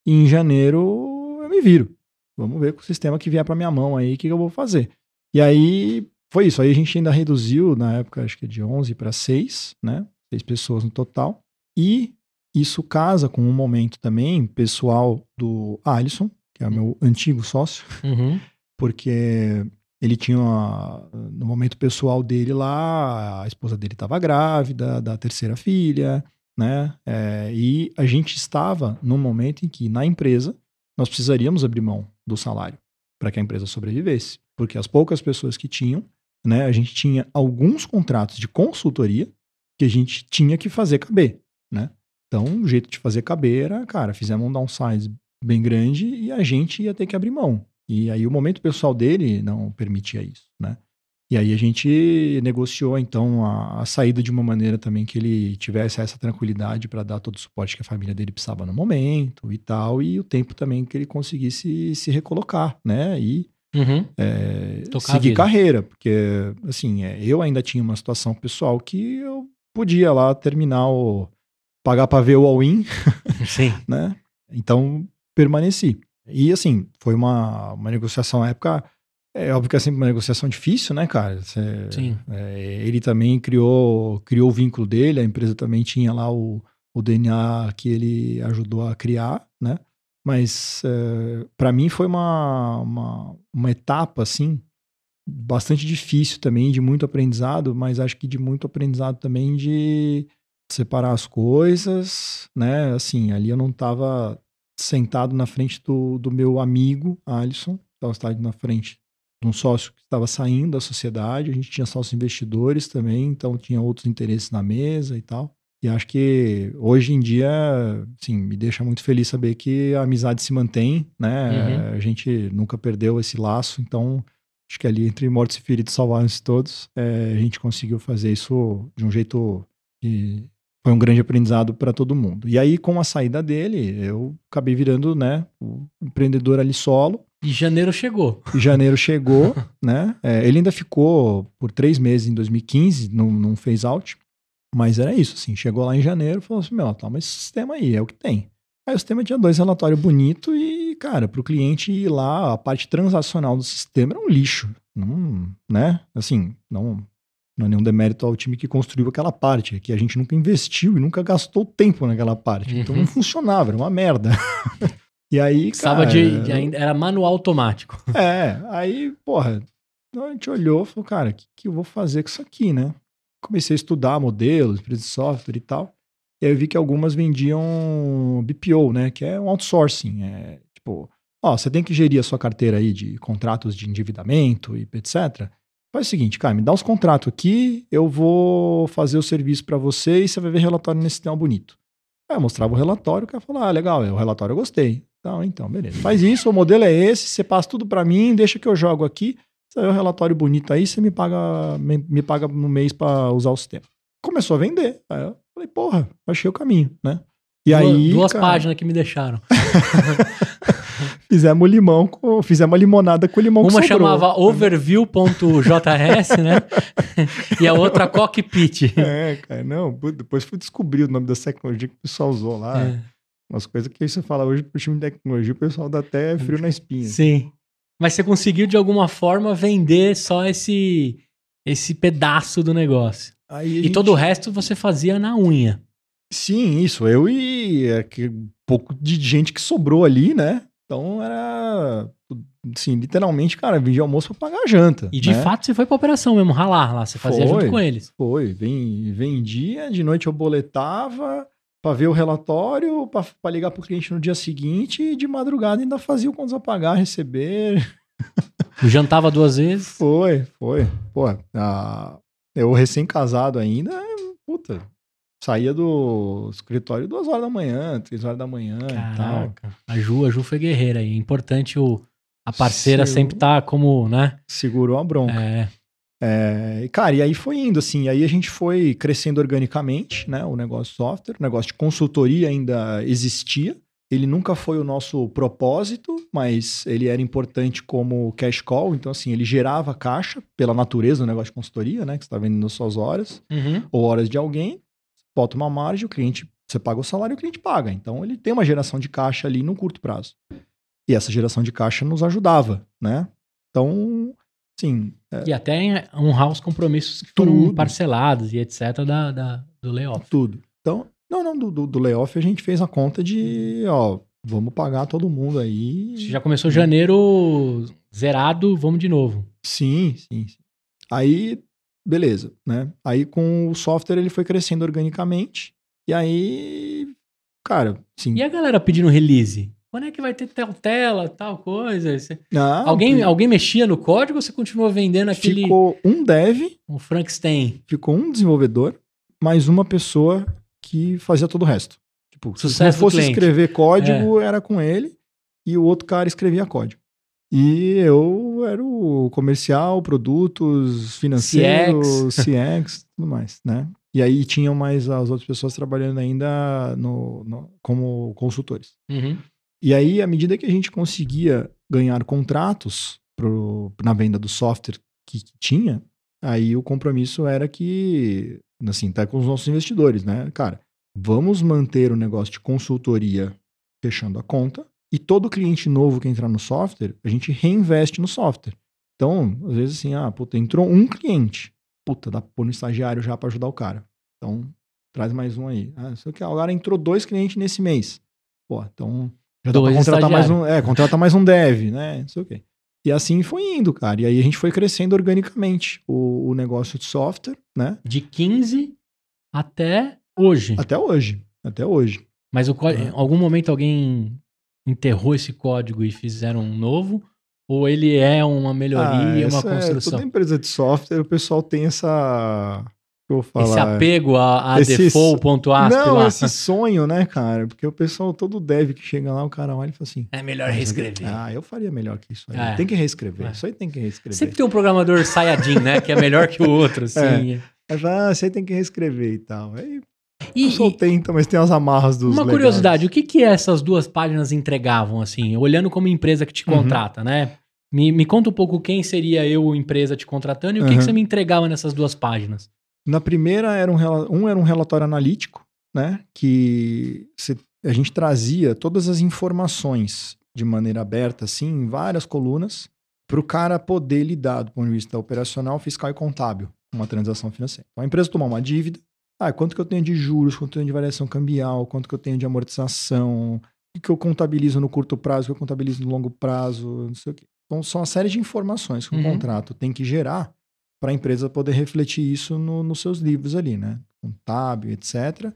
E em janeiro eu me viro. Vamos ver com o sistema que vier para minha mão aí, o que, que eu vou fazer. E aí foi isso. Aí a gente ainda reduziu, na época, acho que é de 11 para 6, né? Seis pessoas no total. E isso casa com um momento também pessoal do Alisson, que é o meu antigo sócio, uhum. porque ele tinha, uma, no momento pessoal dele lá, a esposa dele estava grávida da terceira filha, né? É, e a gente estava num momento em que, na empresa, nós precisaríamos abrir mão do salário para que a empresa sobrevivesse. Porque as poucas pessoas que tinham, né, a gente tinha alguns contratos de consultoria que a gente tinha que fazer caber, né? Então, o jeito de fazer caber era, cara, fizemos um downsize bem grande e a gente ia ter que abrir mão. E aí o momento pessoal dele não permitia isso, né? E aí a gente negociou então a, a saída de uma maneira também que ele tivesse essa tranquilidade para dar todo o suporte que a família dele precisava no momento e tal, e o tempo também que ele conseguisse se recolocar, né? E uhum. é, seguir carreira, porque assim, é, eu ainda tinha uma situação pessoal que eu podia lá terminar o pagar para ver o all-in, [laughs] [laughs] Sim. né? Então permaneci. E assim, foi uma, uma negociação na época. É óbvio que é sempre uma negociação difícil, né, cara? Sim. É, ele também criou, criou o vínculo dele, a empresa também tinha lá o, o DNA que ele ajudou a criar, né? Mas é, para mim foi uma, uma, uma etapa, assim, bastante difícil também, de muito aprendizado, mas acho que de muito aprendizado também de separar as coisas, né? Assim, ali eu não estava sentado na frente do, do meu amigo Alisson, estava sentado na frente de um sócio que estava saindo da sociedade, a gente tinha sócios investidores também, então tinha outros interesses na mesa e tal. E acho que hoje em dia, sim, me deixa muito feliz saber que a amizade se mantém, né? Uhum. A gente nunca perdeu esse laço, então acho que ali entre mortos e feridos salvaram-se todos, é, a gente conseguiu fazer isso de um jeito que foi um grande aprendizado para todo mundo. E aí, com a saída dele, eu acabei virando, né, o empreendedor ali solo. E janeiro chegou. E janeiro chegou, [laughs] né? É, ele ainda ficou por três meses em 2015, não, não fez out. Mas era isso, assim, chegou lá em janeiro e falou assim, meu, tá, mas esse sistema aí é o que tem. Aí o sistema tinha dois relatórios bonitos e, cara, para o cliente ir lá, a parte transacional do sistema era um lixo. Não, né? Assim, não, não é nenhum demérito ao time que construiu aquela parte, é que a gente nunca investiu e nunca gastou tempo naquela parte. Uhum. Então não funcionava, era uma merda. [laughs] e aí, [laughs] cara... De, de, era manual automático. [laughs] É, aí, porra, a gente olhou e falou, cara, o que, que eu vou fazer com isso aqui, né? Comecei a estudar modelos, empresas de software e tal. E aí eu vi que algumas vendiam BPO, né? Que é um outsourcing. É, tipo, ó, você tem que gerir a sua carteira aí de contratos de endividamento e etc. Faz o seguinte, cara, me dá os contratos aqui, eu vou fazer o serviço para você e você vai ver relatório nesse sistema bonito. Aí eu mostrava o relatório, o cara falou, ah, legal, o relatório eu gostei. Então, então, beleza. Faz isso, o modelo é esse, você passa tudo para mim, deixa que eu jogo aqui, você vê o relatório bonito aí, você me paga, me, me paga no mês para usar o sistema. Começou a vender. Aí eu falei, porra, achei o caminho, né? E duas, aí. Duas cara... páginas que me deixaram. [laughs] fizemos limão, com, fizemos uma limonada com limão Uma chamava overview.js, né? [laughs] e a outra cockpit. É, cara, não. Depois fui descobrir o nome da tecnologia que o pessoal usou lá. É. Umas coisas que você fala hoje pro time de tecnologia, o pessoal dá até frio na espinha. Sim. Mas você conseguiu, de alguma forma, vender só esse, esse pedaço do negócio. Aí e gente... todo o resto você fazia na unha. Sim, isso. Eu e pouco de gente que sobrou ali, né? Então era, assim, literalmente, cara, vendia almoço para pagar a janta. E de né? fato você foi pra operação mesmo, ralar lá, você fazia foi, junto com eles. Foi, vendia, de noite eu boletava para ver o relatório, para ligar pro cliente no dia seguinte e de madrugada ainda fazia o contas a pagar, receber. [laughs] Jantava duas vezes? Foi, foi. Pô, a, eu recém-casado ainda, puta, saía do escritório duas horas da manhã, três horas da manhã e tal. Caraca. A Ju, a Ju foi guerreira aí. É importante o, a parceira sempre tá como, né? Segurou a bronca. É, É, e, cara, e aí foi indo, assim, aí a gente foi crescendo organicamente, né, o negócio de software, o negócio de consultoria ainda existia, ele nunca foi o nosso propósito, mas ele era importante como cash call, então assim, ele gerava caixa pela natureza do negócio de consultoria, né, que você está vendendo suas horas, Uhum. ou horas de alguém, bota uma margem, o cliente, você paga o salário e o cliente paga, então ele tem uma geração de caixa ali no curto prazo. E essa geração de caixa nos ajudava, né, então, sim, E até honrar os compromissos que foram Tudo. parcelados e etc. Da, da- do layoff. Tudo. Então, não, não, do, do, do layoff a gente fez a conta de, ó, vamos pagar todo mundo aí. Você já começou janeiro zerado, vamos de novo. Sim, sim, sim. Aí, beleza, né? Aí com o software ele foi crescendo organicamente. E aí, cara, sim. E a galera pedindo release? Quando é que vai ter tel- tela, tal coisa? Você- Ah, alguém, alguém mexia no código ou você continuou vendendo aquele ficou um dev, o Frankenstein? ficou um desenvolvedor, mais uma pessoa que fazia todo o resto. Tipo, se Sucesso não do fosse. É. escrever código, era com ele, e o outro cara escrevia código. E eu era o comercial, produtos, financeiro, CX, tudo mais, né? E aí tinham mais as outras pessoas trabalhando ainda no, no- como consultores. Uhum. E aí, à medida que a gente conseguia ganhar contratos pro, na venda do software que, que tinha, aí o compromisso era que, assim, tá com os nossos investidores, né? Cara, vamos manter o negócio de consultoria fechando a conta e todo cliente novo que entrar no software, a gente reinveste no software. Então, às vezes assim, ah, puta, entrou um cliente. Puta, dá pra pôr no estagiário já pra ajudar o cara. Então, traz mais um aí. Ah, o que, agora entrou dois clientes nesse mês. Pô, então já dá pra Dois contratar mais um, é, contratar mais um dev, né? Não sei o quê. E assim foi indo, cara. E aí a gente foi crescendo organicamente o, o negócio de software, né? De 15 até hoje. Até hoje. Até hoje. Mas o É. em algum momento alguém enterrou esse código e fizeram um novo? Ou ele é uma melhoria, uma essa é- construção? toda empresa de software, o pessoal tem essa. Eu falar. Esse apego a, a Esse- default.asp Não, lá. esse sonho, né, cara? Porque o pessoal todo dev que chega lá, o cara olha e fala assim. É melhor reescrever. Ah, eu faria melhor que isso aí. É. Tem que reescrever. É. Isso aí tem que reescrever. Sempre tem um programador Sayajin, né? Que é melhor que o outro, [laughs] assim. Aí fala, ah, você tem que reescrever e tal. Aí E, o pessoal e tenta, mas tem as amarras dos uma legais. curiosidade, o que que essas duas páginas entregavam, assim? Olhando como empresa que te Uhum. contrata, né? Me, me conta um pouco quem seria eu, empresa, te contratando, e o que, Uhum. que você me entregava nessas duas páginas? Na primeira, era um, um era um relatório analítico, né? Que cê- a gente trazia todas as informações de maneira aberta, assim, em várias colunas, para o cara poder lidar do ponto de vista operacional, fiscal e contábil com uma transação financeira. Então, a empresa tomar uma dívida, ah, quanto que eu tenho de juros, quanto eu tenho de variação cambial, quanto que eu tenho de amortização, o que eu contabilizo no curto prazo, o que eu contabilizo no longo prazo, não sei o quê. Então, são uma série de informações que o Uhum. contrato tem que gerar para a empresa poder refletir isso no- nos seus livros ali, né? Contábil, etc.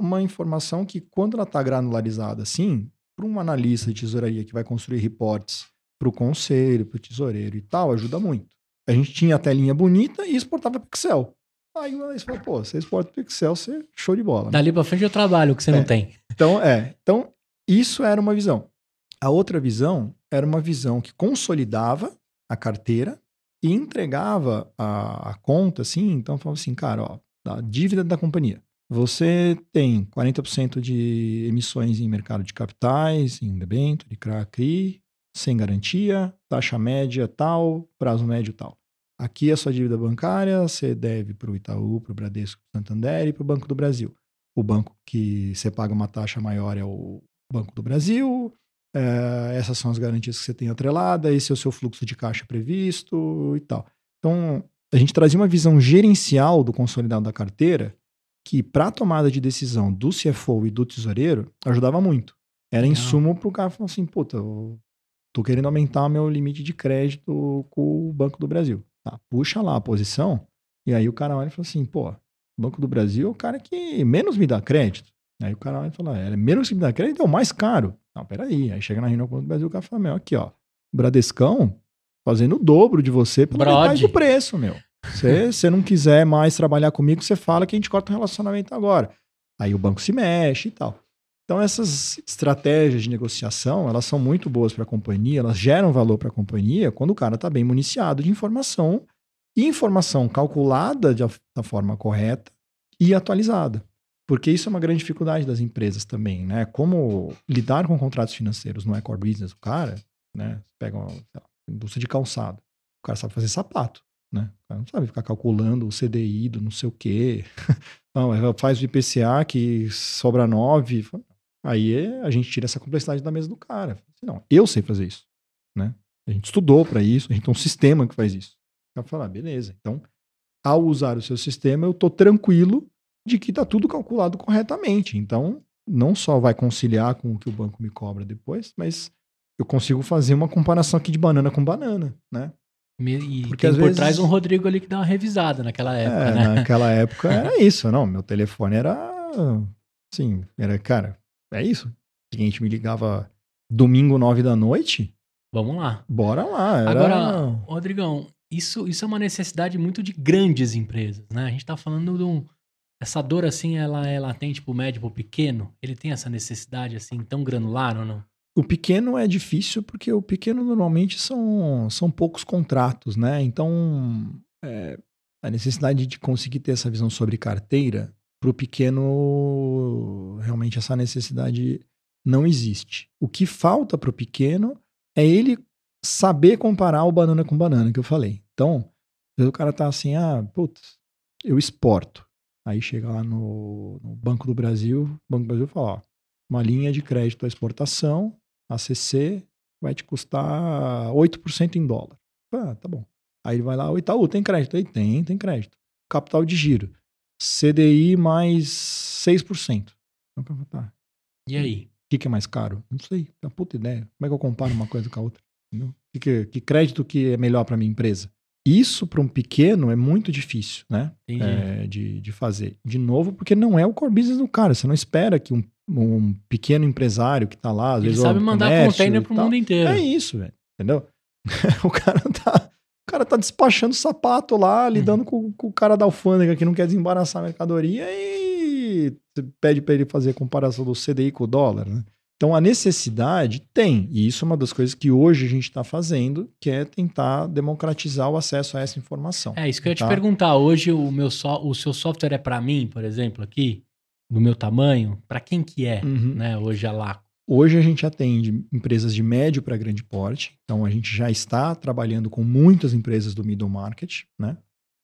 Uma informação que, quando ela está granularizada assim, para um analista de tesouraria que vai construir reportes para o conselho, para o tesoureiro e tal, ajuda muito. A gente tinha a telinha bonita e exportava para Excel. Aí uma vez falou, pô, você exporta para Excel, você show de bola. né? Dali pra frente eu trabalho, que você É. não tem. Então, é. Então, isso era uma visão. A outra visão era uma visão que consolidava a carteira e entregava a, a conta, assim. Então, falava assim, cara, ó, a dívida da companhia. Você tem 40% de emissões em mercado de capitais, em debênture, de CRA, CRI, sem garantia, taxa média tal, prazo médio tal. Aqui é a sua dívida bancária, você deve para o Itaú, para o Bradesco, para o Santander e para o Banco do Brasil. O banco que você paga uma taxa maior é o Banco do Brasil. é, essas são as garantias que você tem atrelada, esse é o seu fluxo de caixa previsto e tal. Então, a gente trazia uma visão gerencial do consolidado da carteira que, para a tomada de decisão do CFO e do tesoureiro, ajudava muito. Era insumo para o cara falar assim: puta, eu tô querendo aumentar meu limite de crédito com o Banco do Brasil. Tá, puxa lá a posição, e aí o cara olha e fala assim: pô, o Banco do Brasil é o cara que menos me dá crédito. Aí o cara olha e fala: é, menos que me dá crédito é o mais caro. Não, peraí. Aí chega na reunião com o Banco do Brasil, o cara fala: meu, aqui ó, Bradescão fazendo o dobro de você pela Brode. metade do preço, meu. Se você não quiser mais trabalhar comigo, você fala que a gente corta o relacionamento agora. Aí o banco se mexe e tal. Então essas estratégias de negociação, elas são muito boas para a companhia, elas geram valor para a companhia quando o cara está bem municiado de informação e informação calculada de, da forma correta e atualizada. Porque isso é uma grande dificuldade das empresas também, né? Como lidar com contratos financeiros não é core business do cara, né? Pega uma lá, indústria de calçado, o cara sabe fazer sapato, né? O cara não sabe ficar calculando o CDI do não sei o quê. [laughs] Não, faz o IPCA que sobra 9. Aí a gente tira essa complexidade da mesa do cara. Não, eu sei fazer isso, né? A gente estudou para isso, a gente tem um sistema que faz isso. O cara fala, ah, beleza. Então, ao usar o seu sistema, eu tô tranquilo de que está tudo calculado corretamente. Então, não só vai conciliar com o que o banco me cobra depois, mas eu consigo fazer uma comparação aqui de banana com banana, né? E Porque tem por vezes... trás um Rodrigo ali que dá uma revisada naquela época, é, né? Naquela época era [laughs] isso, não. Meu telefone era. Assim, era, cara, é isso. O cliente me ligava domingo, nove da noite. Vamos lá. Bora lá. Era... Agora, Rodrigão, isso, isso é uma necessidade muito de grandes empresas, né? A gente tá falando de um, essa dor, assim, ela é latente pro médio, pro pequeno? Ele tem essa necessidade, assim, tão granular ou não? O pequeno é difícil porque o pequeno normalmente são, são poucos contratos, né? Então, é, a necessidade de conseguir ter essa visão sobre carteira, para o pequeno, realmente essa necessidade não existe. O que falta para o pequeno é ele saber comparar o banana com banana, que eu falei. Então, o cara tá assim, ah, putz, eu exporto. Aí chega lá no, no, Banco do Brasil, o Banco do Brasil fala, ó, uma linha de crédito à exportação, ACC, vai te custar 8% em dólar. Ah, tá bom. Aí ele vai lá, o Itaú, tem crédito? Aí tem, tem crédito. Capital de giro, CDI mais 6%. Então, tá. E aí? O que, que, é mais caro? Não sei, é uma puta ideia. Como é que eu comparo uma coisa com a outra? Que, que, que crédito que é melhor para minha empresa? Isso para um pequeno é muito difícil, né? É, de, de fazer. De novo, porque não é o core business do cara. Você não espera que um, um pequeno empresário que está lá, às Ele vezes. sabe mandar container para o mundo inteiro. É isso, velho. Entendeu? [laughs] o cara tá. O cara tá despachando sapato lá, lidando uhum. com, com, o cara da alfândega que não quer desembaraçar a mercadoria e pede para ele fazer a comparação do CDI com o dólar, né? Então a necessidade tem, e isso é uma das coisas que hoje a gente está fazendo, que é tentar democratizar o acesso a essa informação. É isso que eu ia te tá? perguntar. Hoje o meu so, o seu software é para mim, por exemplo, aqui, do meu tamanho, para quem que é, uhum. né? Hoje a lá. Hoje a gente atende empresas de médio para grande porte, então a gente já está trabalhando com muitas empresas do middle market, né?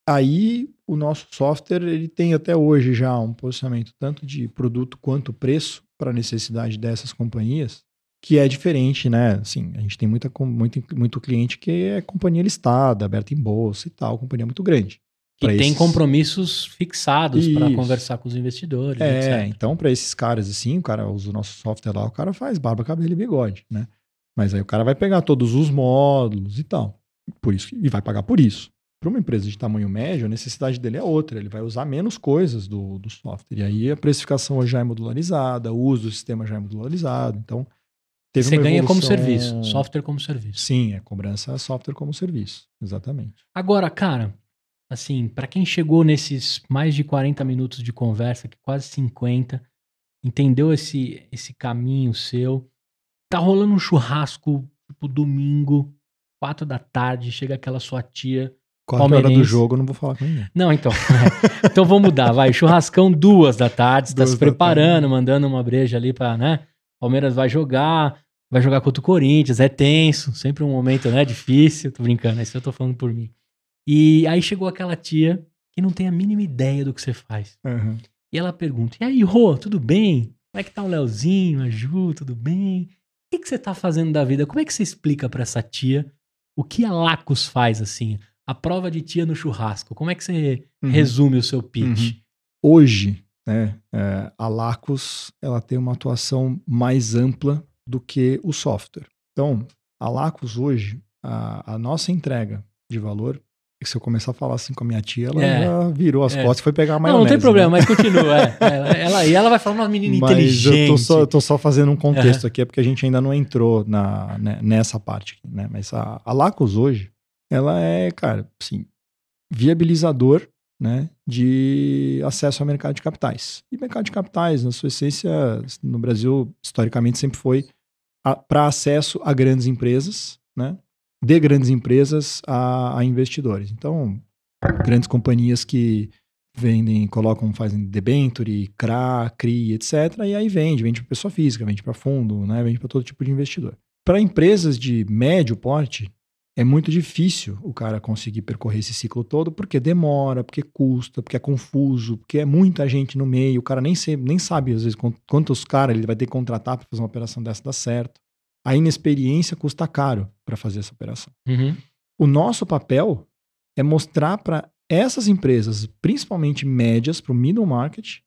Aí o nosso software ele tem até hoje já um posicionamento tanto de produto quanto preço para a necessidade dessas companhias, que é diferente, né? Assim, a gente tem muita, muito, muito cliente que é companhia listada, aberta em bolsa e tal, companhia muito grande. E tem esses... compromissos fixados para conversar com os investidores. É, etc. então para esses caras assim, o cara usa o nosso software lá, o cara faz barba, cabelo e bigode, né? Mas aí o cara vai pegar todos os módulos e tal. Por isso, e vai pagar por isso. Para uma empresa de tamanho médio, a necessidade dele é outra. Ele vai usar menos coisas do, do software. E aí a precificação já é modularizada, o uso do sistema já é modularizado. Então, teve Você ganha como serviço, software como serviço. Sim, é cobrança software como serviço. Exatamente. Agora, cara, assim, para quem chegou nesses mais de 40 minutos de conversa, quase 50, entendeu esse, esse caminho seu, tá rolando um churrasco, tipo, domingo, quatro da tarde, chega aquela sua tia Quatro horas do jogo, não vou falar com ninguém. Não, então. É. [laughs] Então vamos mudar, vai. Churrascão duas da tarde, está se preparando, mandando uma breja ali para, né? Palmeiras vai jogar, vai jogar contra o Corinthians, é tenso, sempre um momento, né, difícil, tô brincando, isso eu tô falando por mim. E aí chegou aquela tia que não tem a mínima ideia do que você faz. Uhum. E ela pergunta, e aí, Rô, tudo bem? Como é que tá o Leozinho, a Ju, tudo bem? O que, que você tá fazendo da vida? Como é que você explica para essa tia o que a Lacos faz, assim? a prova de tia no churrasco. Como é que você uhum. resume o seu pitch? Uhum. Hoje, né, é, a Lacos ela tem uma atuação mais ampla do que o software. Então, a Lacos hoje, a, a nossa entrega de valor se eu começar a falar assim com a minha tia, ela é, já virou as é. costas e foi pegar a maionese. Não, não tem problema, né? mas continua. É. [laughs] ela, ela, e ela vai falar uma menina mas inteligente. Eu tô só, eu tô só fazendo um contexto aqui, é porque a gente ainda não entrou na, né, nessa parte. Né? Mas a, a Lacos hoje, ela é, cara, assim, viabilizador né, de acesso ao mercado de capitais. E mercado de capitais, na sua essência, no Brasil, historicamente, sempre foi para acesso a grandes empresas, né, de grandes empresas a, a investidores. Então, grandes companhias que vendem, colocam, fazem debenture, CRA, CRI, etc. E aí vende, vende para pessoa física, vende para fundo, né? vende para todo tipo de investidor. Para empresas de médio porte, é muito difícil o cara conseguir percorrer esse ciclo todo, porque demora, porque custa, porque é confuso, porque é muita gente no meio, o cara nem, se, nem sabe, às vezes, quantos caras ele vai ter que contratar para fazer uma operação dessa dar certo. A inexperiência custa caro para fazer essa operação. Uhum. O nosso papel é mostrar para essas empresas, principalmente médias, para o middle market,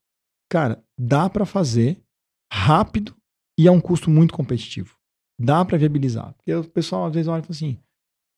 cara, dá para fazer rápido e a um custo muito competitivo. Dá para viabilizar. Porque o pessoal às vezes olha e fala assim: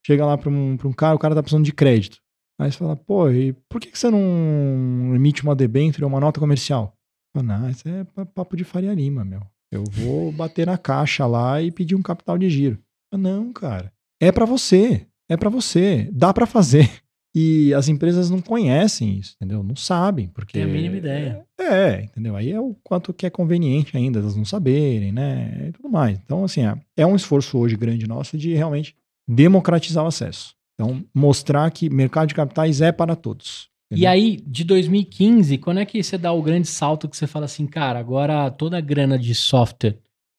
chega lá para um, um cara, o cara tá precisando de crédito. Aí você fala, pô, e por que, que você não emite uma debênture ou uma nota comercial? Fala, não, isso é papo de Faria Lima, meu. Eu vou bater na caixa lá e pedir um capital de giro. Não, cara. É para você. É para você. Dá para fazer. E as empresas não conhecem isso, entendeu? Não sabem, porque... Tem a mínima ideia. É, é, entendeu? Aí é o quanto que é conveniente ainda elas não saberem, né? E tudo mais. Então, assim, é, é um esforço hoje grande nosso de realmente democratizar o acesso. Então, mostrar que mercado de capitais é para todos. Entendeu? E aí, de 2015, quando é que você dá o grande salto que você fala assim, cara, agora toda a grana de software,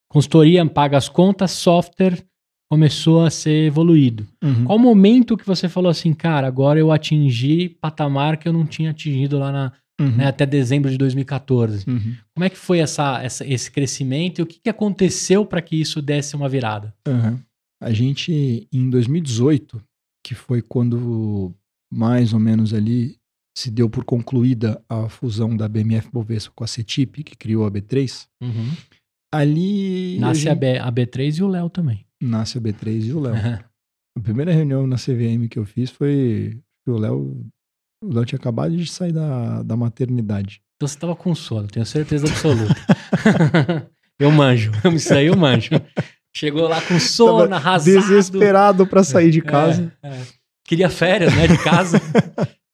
consultoria paga as contas, software começou a ser evoluído. Uhum. Qual o momento que você falou assim, cara, agora eu atingi patamar que eu não tinha atingido lá na, uhum. né, até dezembro de 2014? Uhum. Como é que foi essa, essa, esse crescimento e o que, que aconteceu para que isso desse uma virada? A gente, em 2018, que foi quando mais ou menos ali se deu por concluída a fusão da BMF Bovespa com a CETIP, que criou a B3, uhum. ali... Nasce a, gente... a, B, a B3 e o Léo também nasce a B3 e o Léo. a primeira reunião na CVM que eu fiz foi que o Léo. O Léo tinha acabado de sair da, da maternidade. Então você tava com sono, tenho certeza absoluta. [laughs] eu manjo, [laughs] isso aí eu manjo. Chegou lá com sono, tava arrasado. Desesperado para sair de casa. É, é. Queria férias, né, de casa. [laughs]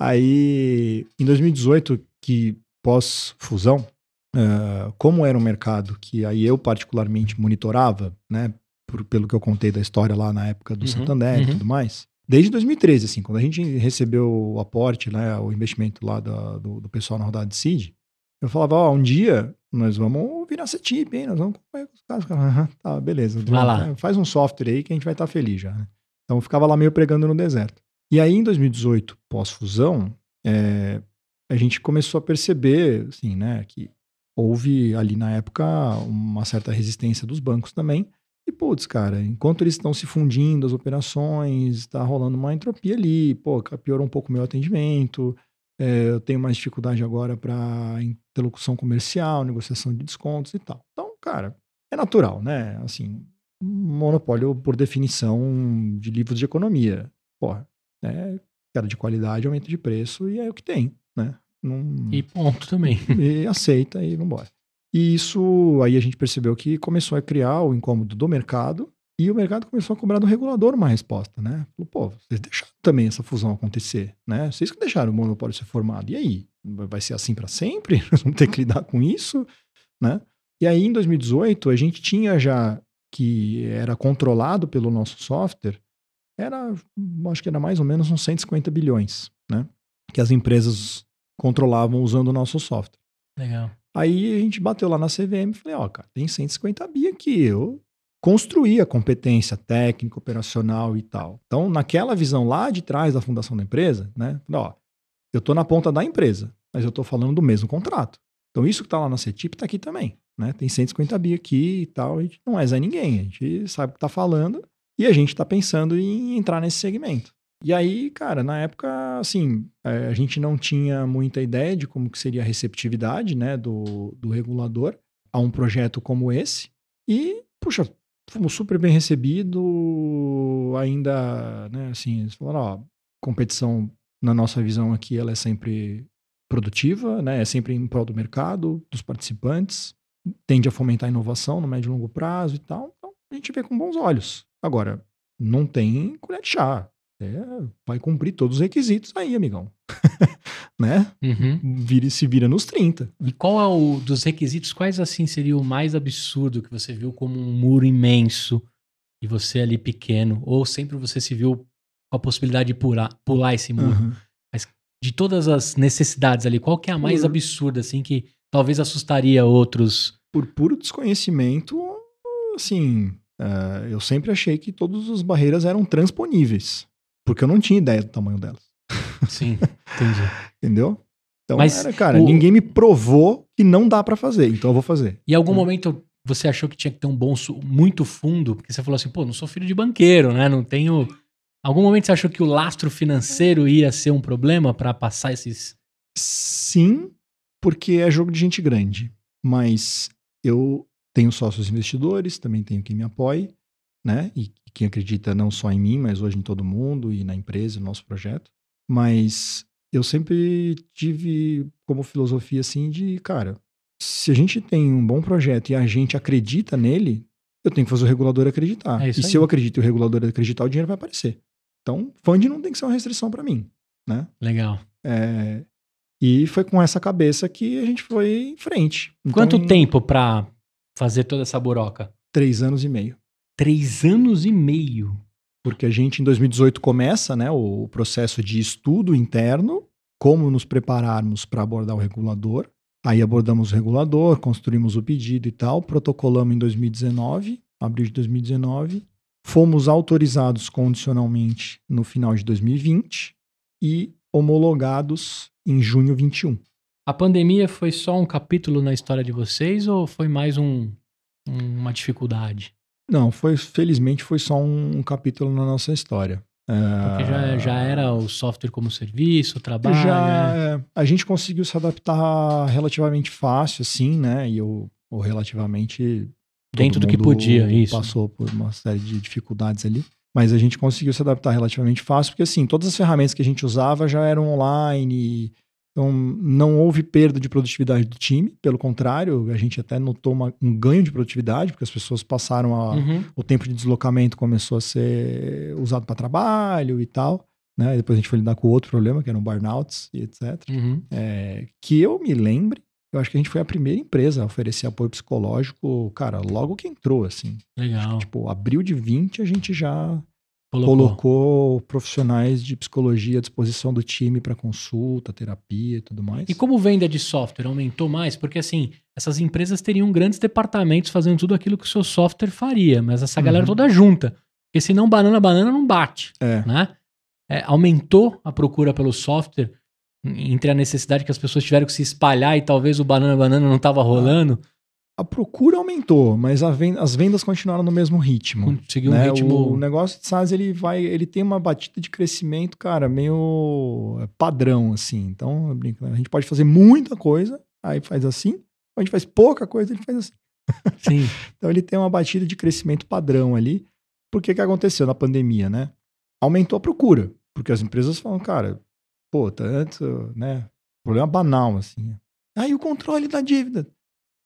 aí, em 2018, que pós-fusão, uh, como era um mercado que aí eu particularmente monitorava, né, por, pelo que eu contei da história lá na época do uhum, Santander uhum. e tudo mais. Desde 2013, assim, quando a gente recebeu o aporte, né, o investimento lá da, do, do, pessoal na rodada de seed, eu falava, ó, oh, um dia nós vamos virar CETIP, hein, nós vamos com os caras. Uhum, tá, beleza. Vai lá. Faz um software aí que a gente vai estar tá feliz já, né? Então eu ficava lá meio pregando no deserto. E aí em 2018, pós-fusão, é, a gente começou a perceber, assim, né, que houve ali na época uma certa resistência dos bancos também, e, putz, cara, enquanto eles estão se fundindo, as operações, está rolando uma entropia ali, pô, piorou um pouco o meu atendimento, é, eu tenho mais dificuldade agora para interlocução comercial, negociação de descontos e tal. Então, cara, é natural, né? Assim, monopólio por definição de livros de economia. Porra, é queda de qualidade, aumento de preço e é o que tem, né? E ponto também. [laughs] E aceita e vambora. E isso aí a gente percebeu que começou a criar o incômodo do mercado e o mercado começou a cobrar do regulador uma resposta, né? Falou, pô, vocês deixaram também essa fusão acontecer, né? Vocês que deixaram o monopólio ser formado. E aí? Vai ser assim para sempre? [laughs] Nós vamos ter que lidar com isso, né? E aí em 2018 a gente tinha já que era controlado pelo nosso software, era, acho que era mais ou menos uns 150 bilhões, né? Que as empresas controlavam usando o nosso software. Legal. Aí a gente bateu lá na CVM e falei, ó, cara, tem 150 bi aqui. Eu construí a competência técnica, operacional e tal. Então, naquela visão lá de trás da fundação da empresa, né? Falei, ó, eu tô na ponta da empresa, mas eu tô falando do mesmo contrato. Então, isso que tá lá na CETIP tá aqui também, né? Tem 150 bi aqui e tal, a gente não é Zé Ninguém, a gente sabe o que tá falando e a gente tá pensando em entrar nesse segmento. E aí, cara, na época, assim, é, a gente não tinha muita ideia de como que seria a receptividade, né, do, do regulador a um projeto como esse. E, puxa, fomos super bem recebidos, ainda, né, assim, eles falaram, ó, competição, na nossa visão aqui, ela é sempre produtiva, né, é sempre em prol do mercado, dos participantes, tende a fomentar a inovação no médio e longo prazo e tal. Então, a gente vê com bons olhos. Agora, não tem colher de chá. É, vai cumprir todos os requisitos aí, amigão. [laughs] né? Uhum. Vira, se vira nos 30. E qual é o dos requisitos? Quais assim seria o mais absurdo que você viu como um muro imenso e você ali pequeno? Ou sempre você se viu com a possibilidade de pular, pular esse muro? Uhum. De todas as necessidades ali, qual que é a mais Por- absurda, assim, que talvez assustaria outros? Por puro desconhecimento, assim, eh, eu sempre achei que todas as barreiras eram transponíveis. Porque eu não tinha ideia do tamanho delas. Sim, [laughs] entendi. Entendeu? Então, Mas era, cara, o- ninguém me provou que não dá pra fazer, então eu vou fazer. E em algum Hum. momento você achou que tinha que ter um bom, su- muito fundo? Porque você falou assim, pô, não sou filho de banqueiro, né? Não tenho... Algum momento você achou que o lastro financeiro ia ser um problema para passar esses... Sim, porque é jogo de gente grande. Mas eu tenho sócios investidores, também tenho quem me apoie, né? E quem acredita não só em mim, mas hoje em todo mundo e na empresa, no nosso projeto. Mas eu sempre tive como filosofia assim de, cara, se a gente tem um bom projeto e a gente acredita nele, eu tenho que fazer o regulador acreditar. É e isso se aí. eu acredito e o regulador acreditar, o dinheiro vai aparecer. Então, fund não tem que ser uma restrição para mim, né? Legal. É, e foi com essa cabeça que a gente foi em frente. Então, Quanto em tempo pra fazer toda essa buroca? Três anos e meio. Três anos e meio. Porque a gente, em 2018, começa né, o processo de estudo interno, como nos prepararmos para abordar o regulador. Aí abordamos o regulador, construímos o pedido e tal, protocolamos em 2019, abril de 2019. Fomos autorizados condicionalmente no final de 2020 e homologados em junho 21. A pandemia foi só um capítulo na história de vocês ou foi mais um, uma dificuldade? Não, foi felizmente foi só um, capítulo na nossa história. Porque já, já era o software como serviço, o trabalho. já né? é, a gente conseguiu se adaptar relativamente fácil, assim, né? E eu, ou relativamente Dentro do que podia, isso. Passou por uma série de dificuldades ali. Mas a gente conseguiu se adaptar relativamente fácil, porque assim, todas as ferramentas que a gente usava já eram online. Então, não houve perda de produtividade do time, pelo contrário, a gente até notou uma- um ganho de produtividade, porque as pessoas passaram a, Uhum. o tempo de deslocamento começou a ser usado para trabalho e tal. Né? Depois a gente foi lidar com outro problema, que eram burnouts e etc. Uhum. É, que eu me lembre, eu acho que a gente foi a primeira empresa a oferecer apoio psicológico, cara, logo que entrou, assim. Legal. Tipo, abril de 20 a gente já Colocou. colocou profissionais de psicologia à disposição do time para consulta, terapia e tudo mais. E como venda de software aumentou mais? Porque assim, essas empresas teriam grandes departamentos fazendo tudo aquilo que o seu software faria, mas essa galera Uhum. toda junta. Porque senão banana, banana não bate, É. né? É, aumentou a procura pelo software entre a necessidade que as pessoas tiveram que se espalhar e talvez o banana, banana não estava rolando. A procura aumentou, mas a ven- as vendas continuaram no mesmo ritmo. Conseguiu um né? ritmo... O negócio de SaaS ele vai, ele tem uma batida de crescimento, cara, meio é, padrão assim. Então, brinco, né? a gente pode fazer muita coisa, aí faz assim. A gente faz pouca coisa, ele faz assim. [laughs] Sim. Então ele tem uma batida de crescimento padrão ali. Por que que aconteceu na pandemia, né? Aumentou a procura, porque as empresas falam, cara, pô, tanto, né? Problema banal assim. Aí o controle da dívida.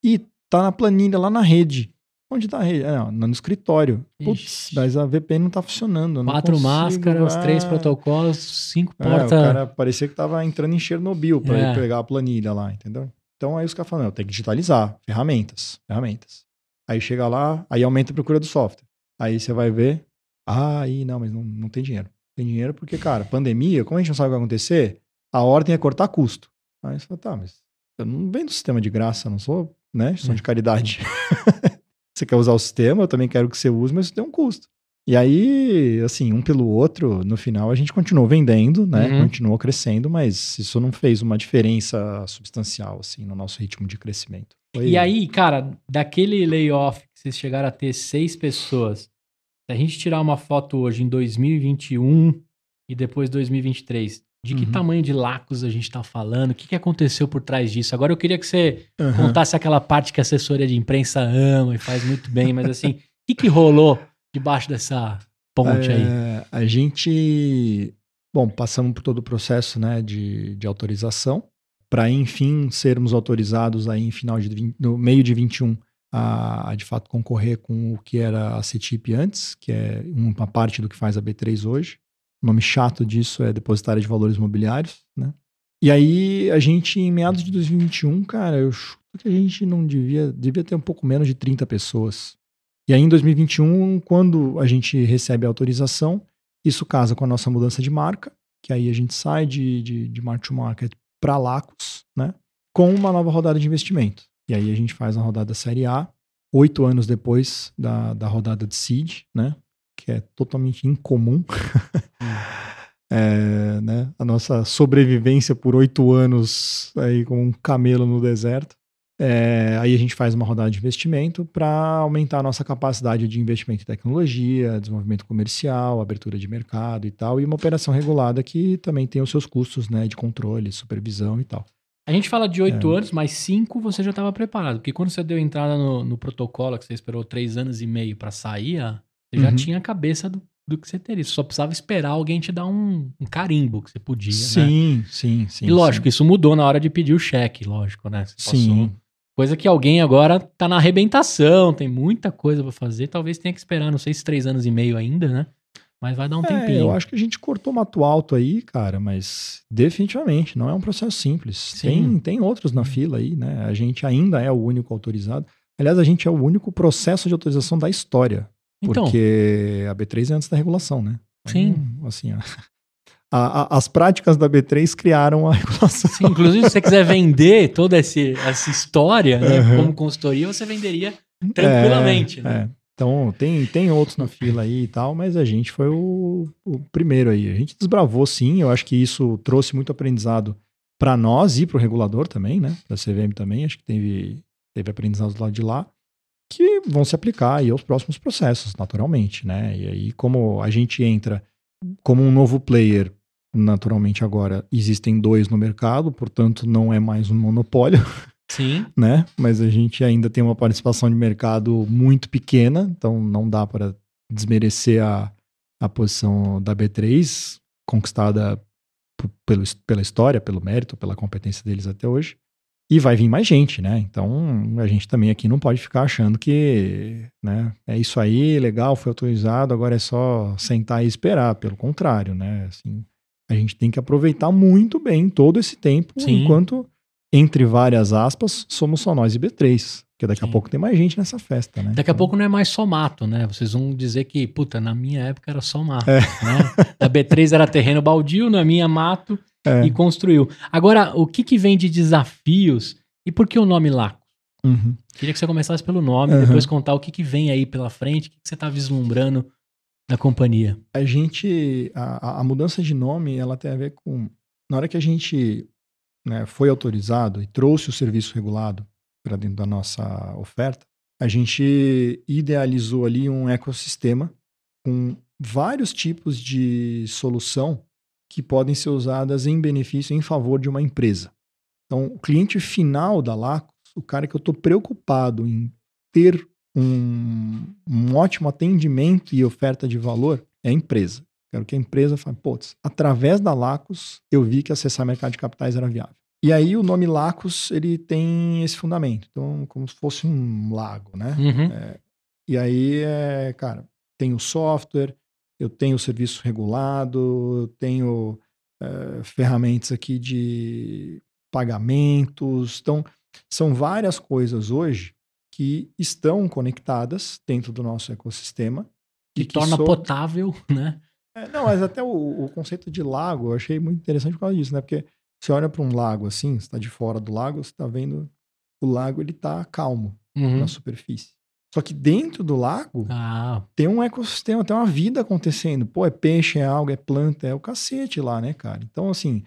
E tá na planilha lá na rede. Onde tá a rede? Ah, não, no escritório. Putz, Ixi. mas a VPN não tá funcionando. Quatro consigo, máscaras, ah. três protocolos, cinco É, portas. o cara parecia que tava entrando em Chernobyl para É. ele pegar a planilha lá, entendeu? Então aí os caras falam, não, tem que digitalizar, ferramentas, ferramentas. Aí chega lá, aí aumenta a procura do software. Aí você vai ver, ah, aí não, mas não, não tem dinheiro. Tem dinheiro porque, cara, pandemia, como a gente não sabe o que vai acontecer, a ordem é cortar custo. Aí você fala, tá, mas eu não vendo sistema de graça, não sou, né, sou de caridade. [laughs] você quer usar o sistema, eu também quero que você use, mas isso tem um custo. E aí, assim, um pelo outro, no final a gente continuou vendendo, né? Uhum. Continuou crescendo, mas isso não fez uma diferença substancial, assim, no nosso ritmo de crescimento. Foi- E aí, cara, daquele layoff que vocês chegaram a ter seis pessoas, se a gente tirar uma foto hoje em 2021 e depois 2023, de que Uhum. tamanho de lacos a gente tá falando? O que, que aconteceu por trás disso? Agora eu queria que você Aham. contasse aquela parte que a assessoria de imprensa ama e faz muito bem, mas assim, o que, que rolou debaixo dessa ponte aí? É, a gente, bom, passamos por todo o processo, né, de, de autorização, para enfim sermos autorizados aí em final de 20, no meio de 21 a, a, de fato concorrer com o que era a CETIP antes, que é uma parte do que faz a B3 hoje. O nome chato disso é Depositária de Valores Imobiliários, né? E aí, a gente, em meados de 2021, cara, eu chuto que a gente não devia, devia ter um pouco menos de 30 pessoas. E aí, em 2021, quando a gente recebe a autorização, isso casa com a nossa mudança de marca, que aí a gente sai de, de, de Mark to Market para Lacos, né? Com uma nova rodada de investimento. E aí a gente faz a rodada Série A, oito anos depois da, da rodada de Seed, né? Que é totalmente incomum. É, né? A nossa sobrevivência por oito anos aí com um camelo no deserto. É, aí a gente faz uma rodada de investimento para aumentar a nossa capacidade de investimento em tecnologia, desenvolvimento comercial, abertura de mercado e tal, e uma operação regulada que também tem os seus custos né, de controle, supervisão e tal. A gente fala de oito é. anos, mas cinco você já estava preparado. Porque quando você deu entrada no, no, protocolo, que você esperou três anos e meio para sair, você uhum. já tinha a cabeça do, do que você teria. Você só precisava esperar alguém te dar um, um carimbo que você podia. Sim, né? sim, sim. E lógico, sim. isso mudou na hora de pedir o cheque, lógico, né? Sim. Coisa que alguém agora tá na arrebentação, tem muita coisa para fazer. Talvez tenha que esperar, não sei se três anos e meio ainda, né? Mas vai dar um é, tempinho. Eu acho que a gente cortou mato alto aí, cara, mas definitivamente não é um processo simples. Tem, tem outros na fila aí, né? A gente ainda é o único autorizado. Aliás, a gente é o único processo de autorização da história. Então, porque a B3 é antes da regulação, né? Então, sim. Assim, [laughs] a, a, as práticas da B3 criaram a [laughs] regulação. Sim, inclusive, se você quiser vender toda esse, essa história né, uhum. como consultoria, você venderia tranquilamente. É, né? É. Então, tem, tem outros na fila aí e tal, mas a gente foi o, o primeiro aí. A gente desbravou sim, eu acho que isso trouxe muito aprendizado para nós e para o regulador também, né? Da CVM também, acho que teve, teve aprendizados do lado de lá, que vão se aplicar aí aos próximos processos, naturalmente, né? E aí, como a gente entra como um novo player, naturalmente agora existem dois no mercado, portanto não é mais um monopólio. Sim. [laughs] Né? Mas a gente ainda tem uma participação de mercado muito pequena, então não dá para desmerecer a, a posição da B3, conquistada pelo, pela história, pelo mérito, pela competência deles até hoje. E vai vir mais gente, né? Então a gente também aqui não pode ficar achando que né, é isso aí, legal, foi autorizado, agora é só sentar e esperar. Pelo contrário, né? Assim, a gente tem que aproveitar muito bem todo esse tempo Sim. enquanto entre várias aspas, somos só nós e B3. Porque daqui Sim. a pouco tem mais gente nessa festa, né? Daqui então... a pouco não é mais só mato, né? Vocês vão dizer que, puta, na minha época era só mato, é. né? Na B3 era terreno baldio, na minha mato é. e construiu. Agora, o que que vem de desafios e por que o nome Laco? Uhum. Queria que você começasse pelo nome, uhum. depois contar o que que vem aí pela frente, o que, que você está vislumbrando da companhia. A gente, a, a mudança de nome, ela tem a ver com, na hora que a gente né, foi autorizado e trouxe o serviço regulado para dentro da nossa oferta, a gente idealizou ali um ecossistema com vários tipos de solução que podem ser usadas em benefício, em favor de uma empresa. Então, o cliente final da Lacos, o cara que eu estou preocupado em ter um, um ótimo atendimento e oferta de valor, é a empresa. Quero que a empresa fale, putz, através da Lacos eu vi que acessar mercado de capitais era viável. E aí o nome Lacos, ele tem esse fundamento. Então, como se fosse um lago, né? Uhum. É, e aí, é, cara, tem o software, eu tenho o serviço regulado, eu tenho é, ferramentas aqui de pagamentos. Então, são várias coisas hoje que estão conectadas dentro do nosso ecossistema. E, e torna potável, né? É, não, mas até o, o, conceito de lago eu achei muito interessante por causa disso, né? Porque você olha para um lago assim, você está de fora do lago, você está vendo o lago, ele está calmo uhum. na superfície. Só que dentro do lago ah. tem um ecossistema, tem uma vida acontecendo. Pô, é peixe, é alga, é planta, é o cacete lá, né, cara? Então, assim,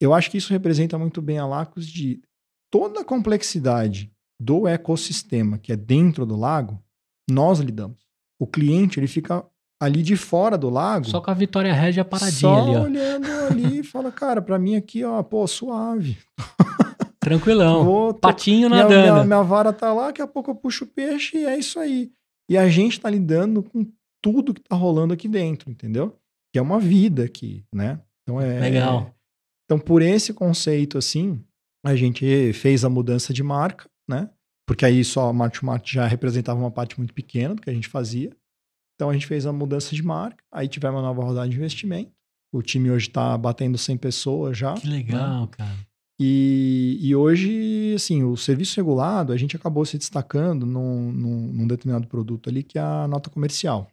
eu acho que isso representa muito bem a Lacos de toda a complexidade do ecossistema que é dentro do lago, nós lidamos. O cliente, ele fica ali de fora do lago. Só com a Vitória Régia paradinha só ali, ó. olhando ali e fala, cara, pra mim aqui, ó, pô, suave. [laughs] Tranquilão. Vou, tô, Patinho minha, nadando. Minha, minha, vara tá lá, daqui a pouco eu puxo o peixe e é isso aí. E a gente tá lidando com tudo que tá rolando aqui dentro, entendeu? Que é uma vida aqui, né? Então é. Legal. Então, por esse conceito, assim, a gente fez a mudança de marca, né? Porque aí só a Mart Mart já representava uma parte muito pequena do que a gente fazia. Então a gente fez a mudança de marca, aí tivemos uma nova rodada de investimento. O time hoje está batendo 100 pessoas já. Que legal, né? cara. E, e, hoje, assim, o serviço regulado, a gente acabou se destacando num, num, num, determinado produto ali, que é a nota comercial.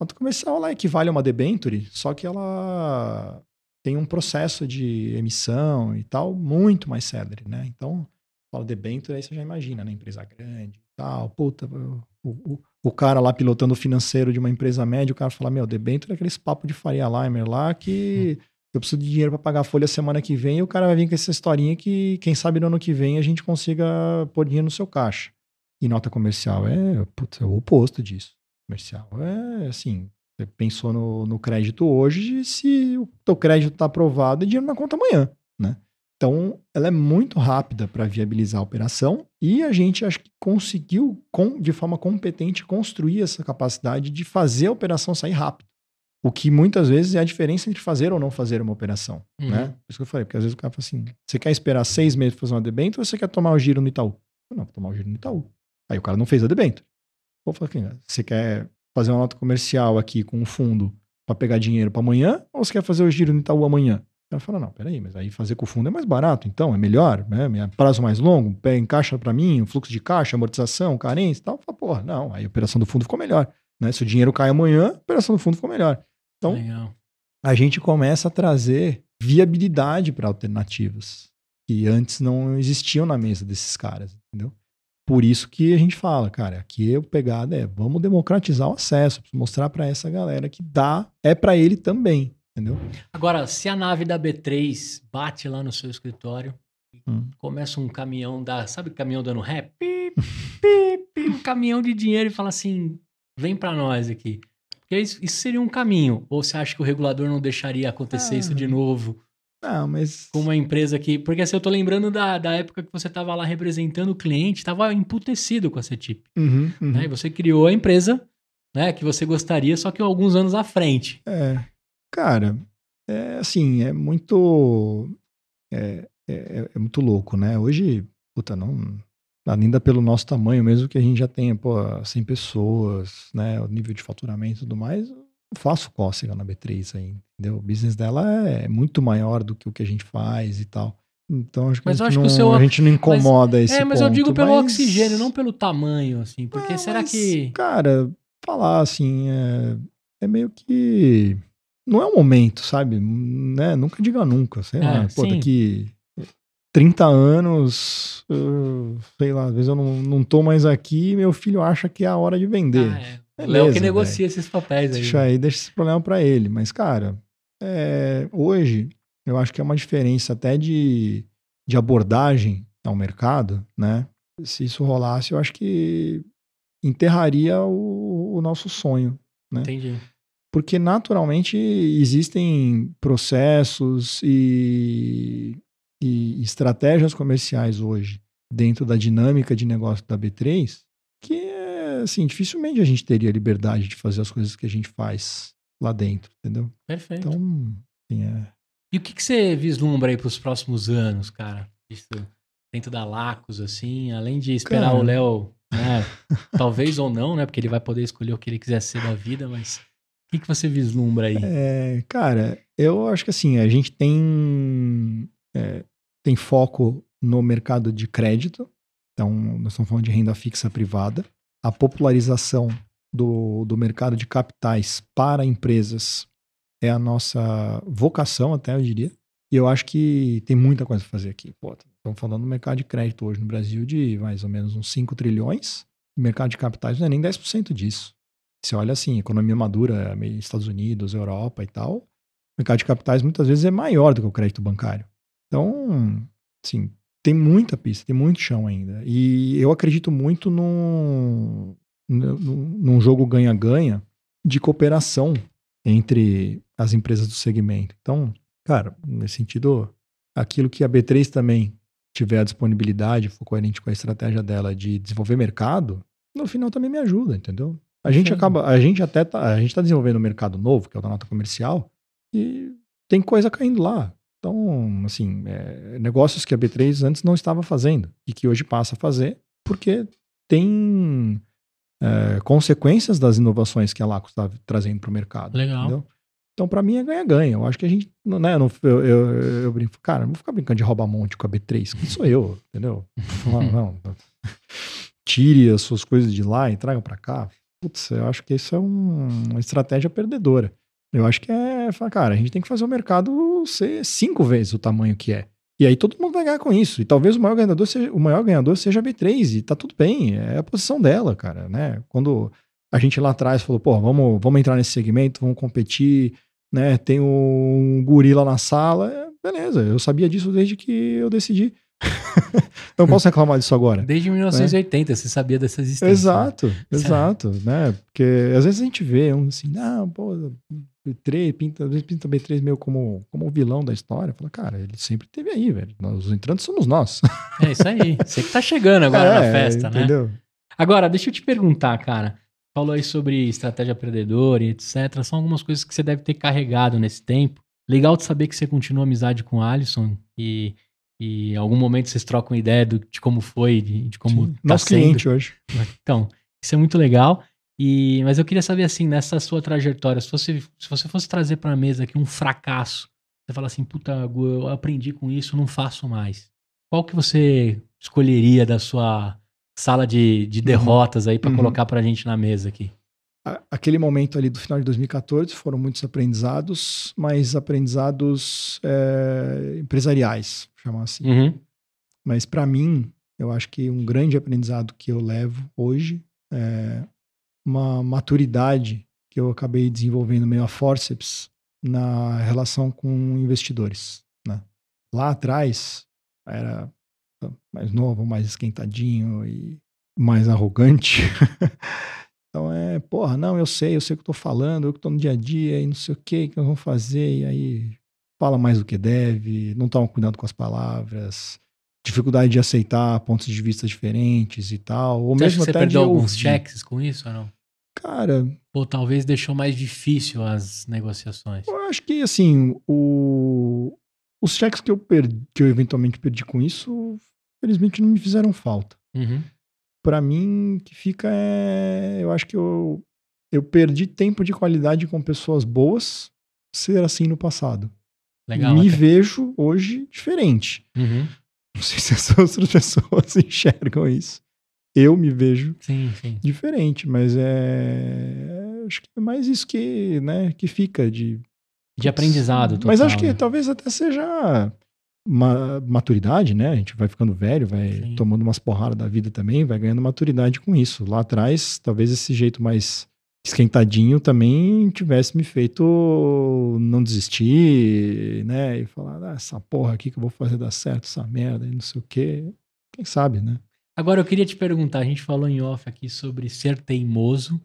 A nota comercial, ela equivale a uma debenture, só que ela tem um processo de emissão e tal muito mais célere, né? Então, fala debenture, aí você já imagina, né? Empresa grande e tal. Puta, o, o, o cara lá pilotando o financeiro de uma empresa média, o cara fala, meu, debenture é aqueles papo de Faria Limer lá que... Hum eu preciso de dinheiro para pagar a folha semana que vem e o cara vai vir com essa historinha que, quem sabe no ano que vem a gente consiga pôr dinheiro no seu caixa. E nota comercial é, putz, é o oposto disso. Comercial é assim, você pensou no, no crédito hoje, se o teu crédito está aprovado, é dinheiro na conta amanhã, né? Então, ela é muito rápida para viabilizar a operação e a gente acho que conseguiu, com, de forma competente, construir essa capacidade de fazer a operação sair rápido. O que muitas vezes é a diferença entre fazer ou não fazer uma operação, uhum. né? Por isso que eu falei, porque às vezes o cara fala assim, você quer esperar seis meses para fazer uma debênture ou você quer tomar o giro no Itaú? Eu, não, vou tomar o giro no Itaú. Aí o cara não fez a debênture. Vou falar assim, você quer fazer uma nota comercial aqui com um fundo para pegar dinheiro para amanhã ou você quer fazer o giro no Itaú amanhã? O cara fala, não, peraí, mas aí fazer com o fundo é mais barato, então, é melhor, né? Prazo mais longo, pé encaixa para mim, fluxo de caixa, amortização, carência e tal. Fala, porra, não, aí a operação do fundo ficou melhor. Né? Se o dinheiro cai amanhã, a operação do fundo ficou melhor. Então, Legal. a gente começa a trazer viabilidade para alternativas que antes não existiam na mesa desses caras, entendeu? Por isso que a gente fala, cara, aqui o pegada é vamos democratizar o acesso, mostrar para essa galera que dá, é para ele também, entendeu? Agora, se a nave da B3 bate lá no seu escritório, hum. começa um caminhão da, sabe o caminhão dando ré? Pi, pi, pi, um caminhão de dinheiro e fala assim, vem para nós aqui. Porque isso, isso, seria um caminho. Ou você acha que o regulador não deixaria acontecer ah, isso de novo? Não, mas. Com uma empresa que. Porque assim, eu tô lembrando da, da época que você estava lá representando o cliente, estava emputecido com a CETIP. Uhum, uhum. Né? E você criou a empresa né, que você gostaria, só que alguns anos à frente. É. Cara, é assim, é muito. É, é, é muito louco, né? Hoje, puta, não ainda pelo nosso tamanho, mesmo que a gente já tenha, pô, 100 pessoas, né, o nível de faturamento e tudo mais, eu faço cócega na B3 aí, entendeu? O business dela é muito maior do que o que a gente faz e tal. Então acho que, mas a, gente não, seu... a gente não incomoda mas, esse É, mas ponto, eu digo pelo mas... oxigênio, não pelo tamanho, assim, porque será mas, que... Cara, falar assim, é, é meio que... Não é o momento, sabe? Né? Nunca diga nunca, sei é, lá. Pô, sim. daqui 30 anos, sei lá, às vezes eu não, não tô mais aqui e meu filho acha que é a hora de vender. Ah, é. Beleza, Léo que negocia véio. esses papéis aí. Deixa aí, deixa esse problema para ele. Mas, cara, é, hoje eu acho que é uma diferença até de, de abordagem ao mercado, né? Se isso rolasse, eu acho que enterraria o, o nosso sonho, né? Entendi. Porque naturalmente existem processos e e estratégias comerciais hoje dentro da dinâmica de negócio da B3 que é assim, dificilmente a gente teria liberdade de fazer as coisas que a gente faz lá dentro, entendeu? Perfeito. Então, assim, é... E o que, que você vislumbra aí para os próximos anos, cara? Isso dentro da Lacos, assim, além de esperar cara... o Léo, né? [laughs] talvez ou não, né? Porque ele vai poder escolher o que ele quiser ser da vida, mas o que, que você vislumbra aí? É, cara, eu acho que assim, a gente tem é, tem foco no mercado de crédito, então nós estamos falando de renda fixa privada, a popularização do, do mercado de capitais para empresas é a nossa vocação, até eu diria. E eu acho que tem muita coisa a fazer aqui. Pô, estamos falando do mercado de crédito hoje no Brasil de mais ou menos uns 5 trilhões. O mercado de capitais não é nem 10% disso. Você olha assim, economia madura, Estados Unidos, Europa e tal, o mercado de capitais muitas vezes é maior do que o crédito bancário. Então, assim, tem muita pista, tem muito chão ainda. E eu acredito muito num, num jogo ganha-ganha de cooperação entre as empresas do segmento. Então, cara, nesse sentido, aquilo que a B3 também tiver a disponibilidade, for coerente com a estratégia dela de desenvolver mercado, no final também me ajuda, entendeu? A gente acaba, a gente até tá, a gente está desenvolvendo um mercado novo, que é o da nota comercial, e tem coisa caindo lá. Então, assim, é, negócios que a B3 antes não estava fazendo e que hoje passa a fazer porque tem é, consequências das inovações que a Laco está trazendo para o mercado. Legal. Entendeu? Então, para mim, é ganha-ganha. Eu acho que a gente, né, eu, não, eu, eu, eu brinco, cara, não vou ficar brincando de roubar monte com a B3, quem sou eu, entendeu? [laughs] Não, não, tire as suas coisas de lá e tragam para cá. Putz, eu acho que isso é um, uma estratégia perdedora. Eu acho que é, cara, a gente tem que fazer o mercado ser cinco vezes o tamanho que é. E aí todo mundo vai ganhar com isso. E talvez o maior ganhador seja, o maior ganhador seja a B3, e tá tudo bem, é a posição dela, cara, né? Quando a gente lá atrás falou, pô, vamos, vamos entrar nesse segmento, vamos competir, né? Tem um gorila na sala, é, beleza, eu sabia disso desde que eu decidi. Não posso reclamar disso agora. Desde 1980 né? você sabia dessa existência. Exato, né? [laughs] exato, né? Porque às vezes a gente vê um assim, não, pô, B3, pinta, às vezes pinta B3 meio como, como o vilão da história. Fala, cara, ele sempre teve aí, velho. Nós, os entrantes somos nós. É isso aí. Você que tá chegando agora [laughs] é, na festa, né? entendeu? né? Agora, deixa eu te perguntar, cara. Falou aí sobre estratégia perdedora e etc. São algumas coisas que você deve ter carregado nesse tempo. Legal de saber que você continua amizade com o Alisson e, e em algum momento vocês trocam ideia do, de como foi, de, de como. Sim, tá nosso sendo. cliente hoje. Então, isso é muito legal. E, mas eu queria saber assim, nessa sua trajetória, se você, se você fosse trazer para a mesa aqui um fracasso, você fala assim, puta, eu aprendi com isso, não faço mais. Qual que você escolheria da sua sala de, de uhum. derrotas aí para uhum. colocar para a gente na mesa aqui? Aquele momento ali do final de 2014 foram muitos aprendizados, mas aprendizados é, empresariais, chamar assim. Uhum. Mas para mim, eu acho que um grande aprendizado que eu levo hoje é uma maturidade que eu acabei desenvolvendo meio a forceps na relação com investidores. Né? Lá atrás, era mais novo, mais esquentadinho e mais arrogante. [laughs] então é, porra, não, eu sei, eu sei o que eu tô falando, eu que tô no dia a dia e não sei o que que nós vamos fazer, e aí fala mais do que deve, não toma cuidado com as palavras, dificuldade de aceitar pontos de vista diferentes e tal. Ou você mesmo até você perdeu alguns cheques com isso ou não? Cara. Ou talvez deixou mais difícil as negociações. Eu acho que, assim, o, os cheques que eu, perdi, que eu eventualmente perdi com isso, felizmente não me fizeram falta. Uhum. Para mim, que fica é. Eu acho que eu, eu perdi tempo de qualidade com pessoas boas ser assim no passado. Legal, me até. vejo hoje diferente. Uhum. Não sei se as [laughs] outras pessoas [laughs] enxergam isso eu me vejo sim, sim. diferente, mas é acho que é mais isso que, né, que fica de de aprendizado. Total, mas acho que né? talvez até seja uma maturidade, né? A gente vai ficando velho, vai sim. tomando umas porradas da vida também, vai ganhando maturidade com isso. Lá atrás, talvez esse jeito mais esquentadinho também tivesse me feito não desistir, né? E falar, ah, essa porra aqui que eu vou fazer dar certo, essa merda e não sei o quê. Quem sabe, né? Agora eu queria te perguntar, a gente falou em off aqui sobre ser teimoso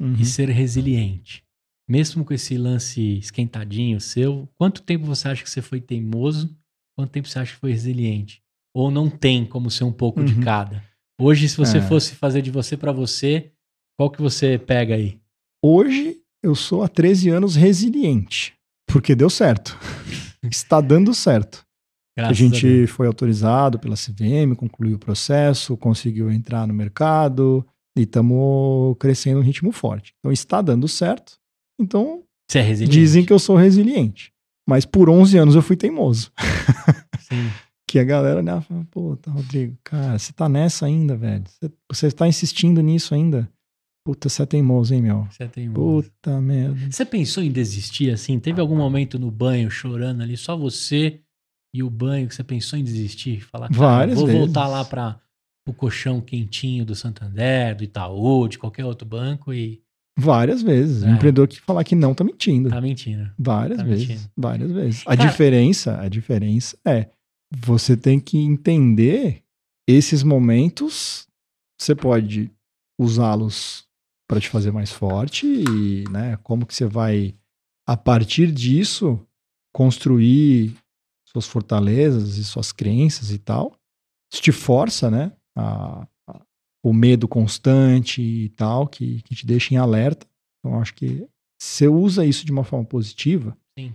uhum. e ser resiliente. Mesmo com esse lance esquentadinho seu, quanto tempo você acha que você foi teimoso? Quanto tempo você acha que foi resiliente? Ou não tem como ser um pouco uhum. de cada? Hoje, se você é. fosse fazer de você para você, qual que você pega aí? Hoje eu sou há 13 anos resiliente, porque deu certo. [laughs] Está dando certo. Graças a gente a foi autorizado pela CVM, concluiu o processo, conseguiu entrar no mercado e estamos crescendo um ritmo forte. Então está dando certo. Então é dizem que eu sou resiliente. Mas por 11 anos eu fui teimoso. [laughs] Sim. que a galera olhava e pô, tá, Rodrigo, cara, você tá nessa ainda, velho. Você, você tá insistindo nisso ainda. Puta, você é teimoso, hein, meu? Você é teimoso. Puta merda. Você pensou em desistir assim? Teve algum momento no banho chorando ali, só você e o banho que você pensou em desistir? Falar, Várias vou vezes. voltar lá para o colchão quentinho do Santander, do Itaú, de qualquer outro banco e. Várias vezes. É. O empreendedor que falar que não tá mentindo. Tá mentindo. Várias tá vezes. Mentindo. Várias vezes. A Cara, diferença, a diferença é você tem que entender esses momentos. Você pode usá-los para te fazer mais forte e, né, como que você vai a partir disso construir suas fortalezas e suas crenças e tal. Isso te força, né? A, o medo constante e tal, que, que te deixa em alerta. Então, acho que se você usa isso de uma forma positiva, Sim.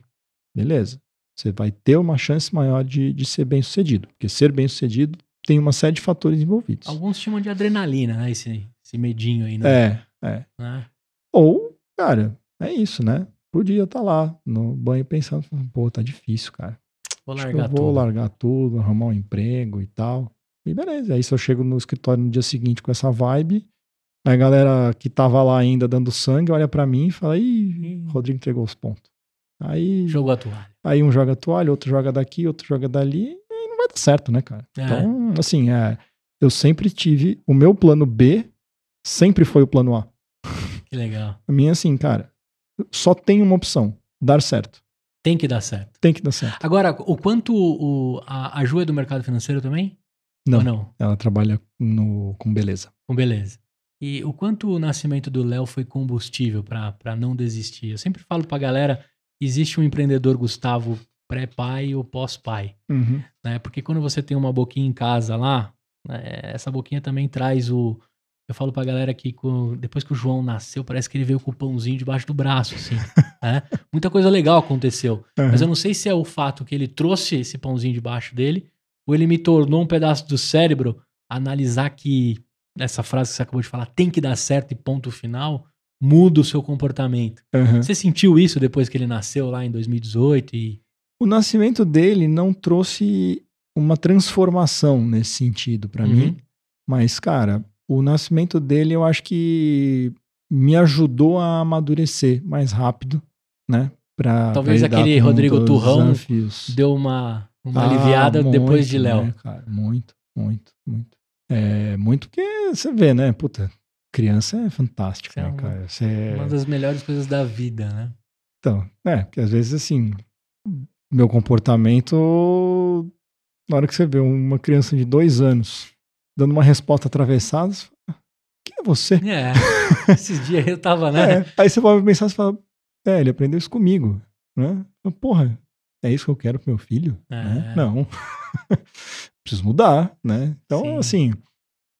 beleza. Você vai ter uma chance maior de, de ser bem sucedido. Porque ser bem sucedido tem uma série de fatores envolvidos. Alguns chamam de adrenalina, né? Esse, esse medinho aí, né? É, é. Né? Ou, cara, é isso, né? podia estar lá no banho pensando, pô, tá difícil, cara. Vou largar eu vou tudo. largar tudo, arrumar um emprego e tal. E beleza. Aí se eu chego no escritório no dia seguinte com essa vibe, aí a galera que tava lá ainda dando sangue olha pra mim e fala: Ih, Ih. Rodrigo entregou os pontos. Aí, Jogou a toalha. aí um joga a toalha, outro joga daqui, outro joga dali, e não vai dar certo, né, cara? É. Então, assim, é, eu sempre tive. O meu plano B sempre foi o plano A. Que legal. A minha, assim, cara, só tem uma opção: dar certo. Tem que dar certo. Tem que dar certo. Agora, o quanto o, a, a Ju é do mercado financeiro também? Não, Ou não? ela trabalha no, com beleza. Com beleza. E o quanto o nascimento do Léo foi combustível para não desistir? Eu sempre falo pra galera, existe um empreendedor Gustavo pré-pai ou pós-pai, Uhum. né? Porque quando você tem uma boquinha em casa lá, né, essa boquinha também traz o... Eu falo pra galera que depois que o João nasceu, parece que ele veio com o pãozinho debaixo do braço, assim, né? Muita coisa legal aconteceu. Mas eu não sei se é o fato que ele trouxe esse pãozinho debaixo dele, ou ele me tornou um pedaço do cérebro analisar que essa frase que você acabou de falar tem que dar certo e ponto final, muda o seu comportamento. Uhum. Você sentiu isso depois que ele nasceu lá em 2018 e O nascimento dele não trouxe uma transformação nesse sentido pra Uhum. mim, mas cara, o nascimento dele eu acho que me ajudou a amadurecer mais rápido, né? Pra, Talvez pra aquele Rodrigo Turrão deu uma, uma Ah, aliviada depois muito, de Léo. né, cara? Muito, muito, muito. É, muito porque você vê, né? Puta, criança é fantástica, é né, uma- cara? Você... Uma das melhores coisas da vida, né? Então, é, porque às vezes assim, meu comportamento, na hora que você vê uma criança de dois anos dando uma resposta atravessada, você fala, quem é você? É. [laughs] Esses dias eu tava, né? É, aí você pode pensar e fala, é, ele aprendeu isso comigo, né? Porra, é isso que eu quero pro meu filho? É. Né? Não. [laughs] Preciso mudar, né? Então, Sim. assim,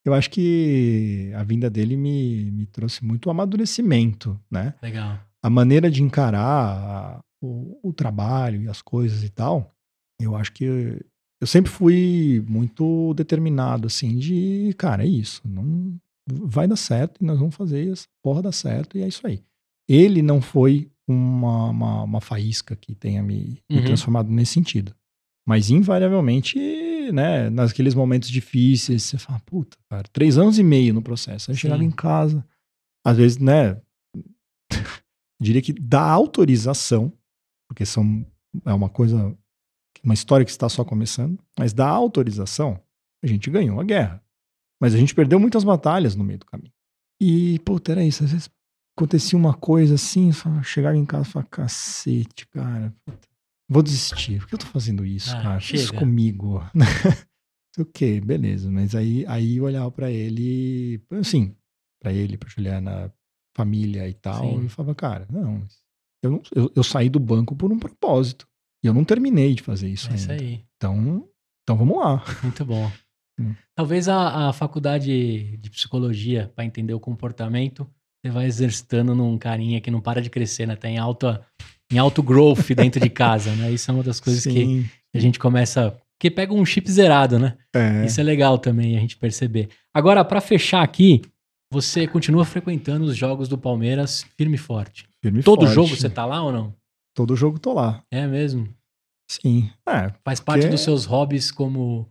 eu acho que a vinda dele me, me trouxe muito amadurecimento, né? Legal. a maneira de encarar o, o trabalho e as coisas e tal, eu acho que eu sempre fui muito determinado, assim, de, cara, é isso, não vai dar certo e nós vamos fazer essa porra dar certo e é isso aí. Ele não foi uma, uma, uma faísca que tenha me, me Uhum. transformado nesse sentido. Mas, invariavelmente, né, naqueles momentos difíceis, você fala, puta, cara, três anos e meio no processo. Aí eu chegava em casa, às vezes, né, [laughs] diria que da autorização, porque são, é uma coisa, uma história que está só começando, mas da autorização, a gente ganhou a guerra. Mas a gente perdeu muitas batalhas no meio do caminho. E, puta, era isso. Às vezes acontecia uma coisa assim, chegava em casa e falava, cacete, cara, puta, vou desistir. Por que eu tô fazendo isso, Ah, cara? Faz Isso chega. comigo. [laughs] Sei o quê, beleza. Mas aí, aí eu olhava pra ele, assim, pra ele, pra Juliana, família e tal, Sim. e eu falava, cara, não, eu, não- eu, eu saí do banco por um propósito. E eu não terminei de fazer isso É isso ainda. aí. Então, então vamos lá. Muito bom. [laughs] Hum. Talvez a, a faculdade de psicologia, para entender o comportamento, você vai exercitando num carinha que não para de crescer, né? Tá em alta, em alto growth dentro de casa, né? Isso é uma das coisas que Sim. a gente começa. Que pega um chip zerado, né? É, Isso é legal também a gente perceber. Agora, para fechar aqui, você continua frequentando os jogos do Palmeiras firme e forte. firme e Todo forte. jogo você tá lá ou não? Todo jogo tô lá. É mesmo? Sim. É, Faz parte Porque- dos seus hobbies como,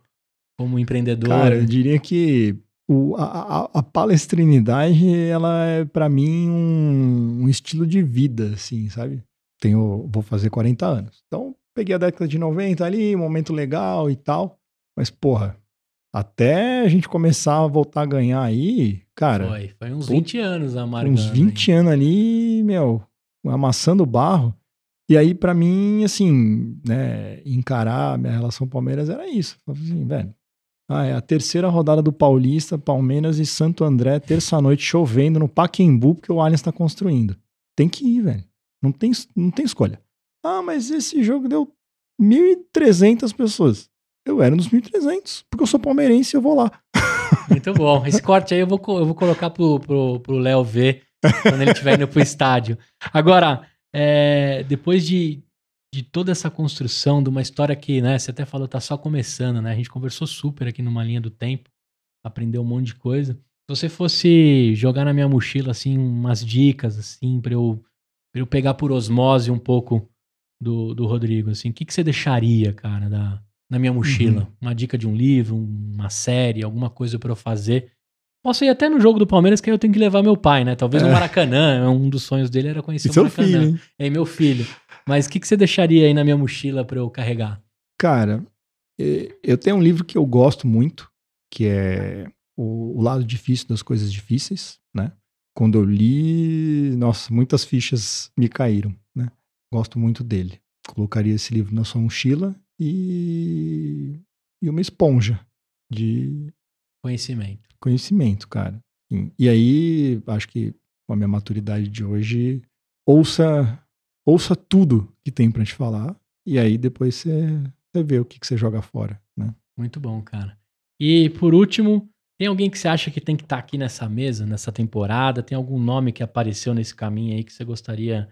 como empreendedor. Cara, eu diria que o, a, a- palestrinidade, ela é pra mim um, um estilo de vida, assim, sabe? Tenho, vou fazer 40 anos. Então, peguei a década de 90 ali, momento legal e tal. Mas, porra, até a gente começar a voltar a ganhar aí, cara, Foi, foi uns Puta, 20 anos amargando. uns 20 anos ali, meu, amassando barro. E aí, pra mim, assim, né, encarar a minha relação com o Palmeiras era isso. Assim, velho, ah, é a terceira rodada do Paulista, Palmeiras e Santo André, terça-noite, chovendo no Paquembu, porque o Allianz tá construindo. Tem que ir, velho. Não tem, não tem escolha. Ah, mas esse jogo deu 1.300 pessoas. Eu era dos 1.300, porque eu sou palmeirense e eu vou lá. [laughs] Muito bom. Esse corte aí eu vou, eu vou colocar pro, pro, pro Léo ver quando ele estiver indo pro estádio. Agora, é, depois de, de toda essa construção de uma história que, né, você até falou, tá só começando, né? A gente conversou super aqui numa linha do tempo, aprendeu um monte de coisa. Se você fosse jogar na minha mochila, assim, umas dicas, assim, pra eu pra eu pegar por osmose um pouco do, do Rodrigo, assim, o que, que você deixaria, cara, da, na minha mochila? Uhum. Uma dica de um livro, uma série, alguma coisa pra eu fazer. Posso ir até no jogo do Palmeiras, que aí eu tenho que levar meu pai, né? Talvez no É. Maracanã. Um dos sonhos dele era conhecer E o seu Maracanã. filho, hein? É, meu filho. Mas o que, que você deixaria aí na minha mochila pra eu carregar? Cara, eu tenho um livro que eu gosto muito, que é o, o Lado Difícil das Coisas Difíceis, né? Quando eu li, nossa, muitas fichas me caíram, né? Gosto muito dele. Colocaria esse livro na sua mochila e, e uma esponja de Conhecimento. conhecimento, cara. E aí, acho que com a minha maturidade de hoje, ouça, ouça tudo que tem pra te falar e aí depois você, você vê o que, que você joga fora, né? Muito bom, cara. E por último, tem alguém que você acha que tem que estar aqui nessa mesa, nessa temporada? Tem algum nome que apareceu nesse caminho aí que você gostaria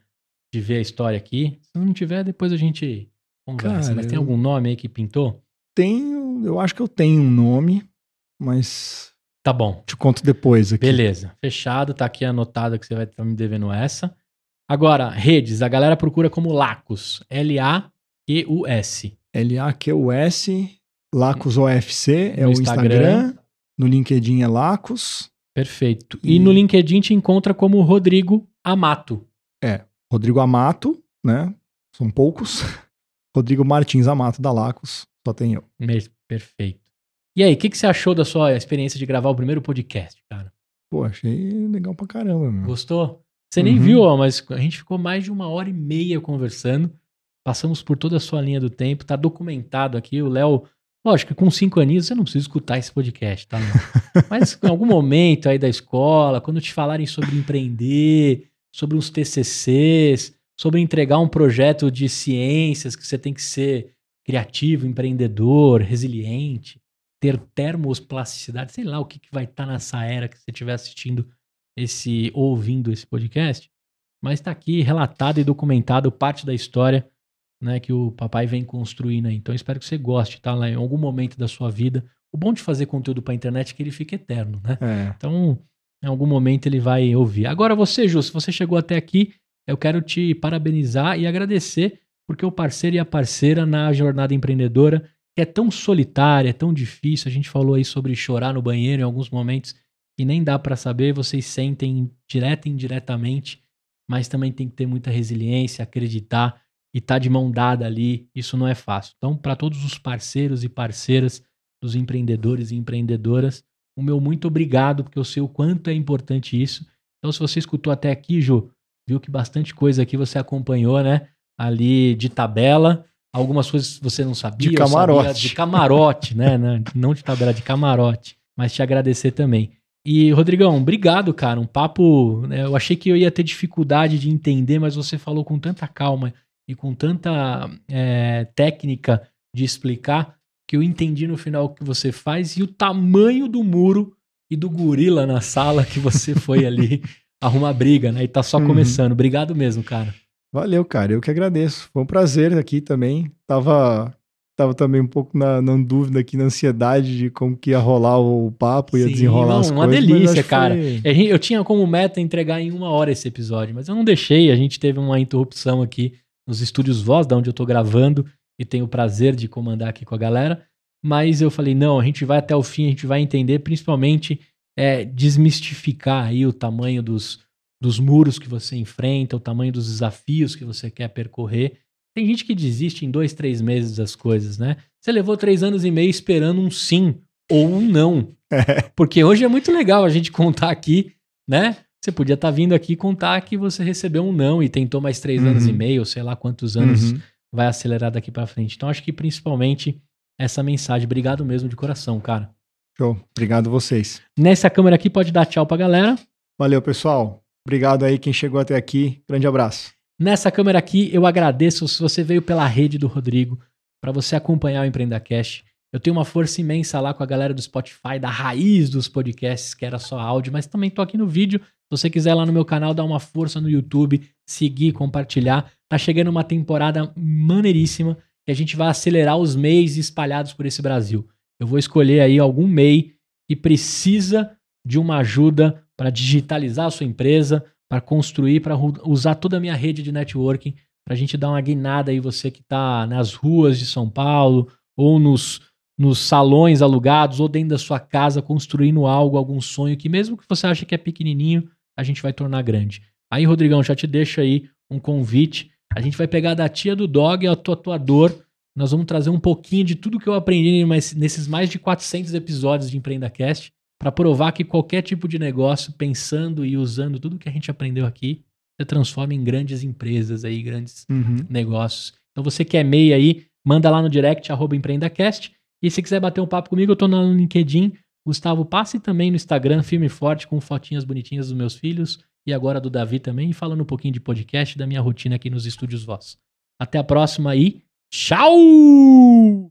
de ver a história aqui? Se não tiver, depois a gente conversa. Cara, Mas tem eu- algum nome aí que pintou? Tenho, eu acho que eu tenho um nome, mas Tá bom. te conto depois aqui. Beleza. Fechado. Tá aqui anotado que você vai estar me devendo essa. Agora, redes. A galera procura como Lacus. L-A-Q-U-S. L-A-Q-U-S, Lacos OFC é No o Instagram. Instagram, no LinkedIn é Lacos, Perfeito. E E- no LinkedIn te encontra como Rodrigo Amato. Rodrigo Amato, né? São poucos. [laughs] Rodrigo Martins Amato da Lacos, só tem eu. Perfeito. E aí, o que, que você achou da sua experiência de gravar o primeiro podcast, cara? Pô, achei legal pra caramba, meu. Gostou? Você nem Uhum. viu, ó, mas a gente ficou mais de uma hora e meia conversando. Passamos por toda a sua linha do tempo. Tá documentado aqui. O Léo, lógico que com cinco aninhos você não precisa escutar esse podcast, tá? [laughs] Mas em algum momento aí da escola, quando te falarem sobre empreender, sobre uns TCCs, sobre entregar um projeto de ciências que você tem que ser criativo, empreendedor, resiliente, ter termosplasticidade, sei lá o que, que vai estar nessa era que você estiver assistindo esse ouvindo esse podcast, mas está aqui relatado e documentado parte da história, né, que o papai vem construindo aí. Então espero que você goste, tá? Lá em algum momento da sua vida. O bom de fazer conteúdo para internet é que ele fica eterno, né? É. Então, em algum momento ele vai ouvir. Agora você, Ju, se você chegou até aqui, eu quero te parabenizar e agradecer porque o parceiro e a parceira na jornada empreendedora, que é tão solitária, é tão difícil. A gente falou aí sobre chorar no banheiro em alguns momentos e nem dá para saber, vocês sentem direta e indiretamente, mas também tem que ter muita resiliência, acreditar e estar de mão dada ali. Isso não é fácil. Então, para todos os parceiros e parceiras dos empreendedores e empreendedoras, o meu muito obrigado, porque eu sei o quanto é importante isso. Então, se você escutou até aqui, Ju, viu que bastante coisa aqui você acompanhou, né? Ali de tabela. Algumas coisas você não sabia. De eu sabia camarote. de camarote, né? Não de tabela, de camarote. Mas te agradecer também. E, Rodrigão, obrigado, cara. Um papo. né, Eu achei que eu ia ter dificuldade de entender, mas você falou com tanta calma e com tanta é, técnica de explicar que eu entendi no final o que você faz e o tamanho do muro e do gorila na sala que você foi ali [laughs] arrumar briga, né? E tá só Uhum. começando. Obrigado mesmo, cara. Valeu, cara. Eu que agradeço. Foi um prazer aqui também. Tava, tava também um pouco na, na dúvida aqui, na ansiedade de como que ia rolar o papo, ia Sim, desenrolar não, as uma coisas. mas delícia, cara. foi- gente- Eu tinha como meta entregar em uma hora esse episódio, mas eu não deixei. A gente teve uma interrupção aqui nos estúdios Voz, da onde eu tô gravando, e tenho o prazer de comandar aqui com a galera. Mas eu falei, não, a gente vai até o fim, a gente vai entender, principalmente é, desmistificar aí o tamanho dos, dos muros que você enfrenta, o tamanho dos desafios que você quer percorrer. Tem gente que desiste em dois, três meses das coisas, né? Você levou três anos e meio esperando um sim ou um não. [laughs] Porque hoje é muito legal a gente contar aqui, né? Você podia estar vindo aqui contar que você recebeu um não e tentou mais três Uhum. anos e meio, sei lá quantos anos Uhum. vai acelerar daqui pra frente. Então acho que principalmente essa mensagem. Obrigado mesmo de coração, cara. Show. Obrigado vocês. Nessa câmera aqui pode dar tchau pra galera. Valeu, pessoal. Obrigado aí quem chegou até aqui. Grande abraço. Nessa câmera aqui, eu agradeço se você veio pela rede do Rodrigo para você acompanhar o EmpreendaCast. Eu tenho uma força imensa lá com a galera do Spotify, da raiz dos podcasts, que era só áudio, mas também tô aqui no vídeo. Se você quiser lá no meu canal dar uma força no YouTube, seguir, compartilhar. Tá chegando uma temporada maneiríssima que a gente vai acelerar os MEIs espalhados por esse Brasil. Eu vou escolher aí algum MEI que precisa de uma ajuda para digitalizar a sua empresa, para construir, para usar toda a minha rede de networking, para a gente dar uma guinada aí, você que está nas ruas de São Paulo, ou nos, nos salões alugados, ou dentro da sua casa, construindo algo, algum sonho, que mesmo que você ache que é pequenininho, a gente vai tornar grande. Aí, Rodrigão, já te deixo aí um convite. A gente vai pegar da tia do dog ao tatuador. Nós vamos trazer um pouquinho de tudo que eu aprendi nesses mais de 400 episódios de EmpreendaCast para provar que qualquer tipo de negócio, pensando e usando tudo que a gente aprendeu aqui, você transforma em grandes empresas aí, grandes uhum. negócios. Então você que é MEI aí, manda lá no direct, arroba empreendacast. E se quiser bater um papo comigo, eu tô no LinkedIn, Gustavo Passe também no Instagram, firme e forte, com fotinhas bonitinhas dos meus filhos e agora do Davi também, falando um pouquinho de podcast da minha rotina aqui nos estúdios Voz. Até a próxima e tchau!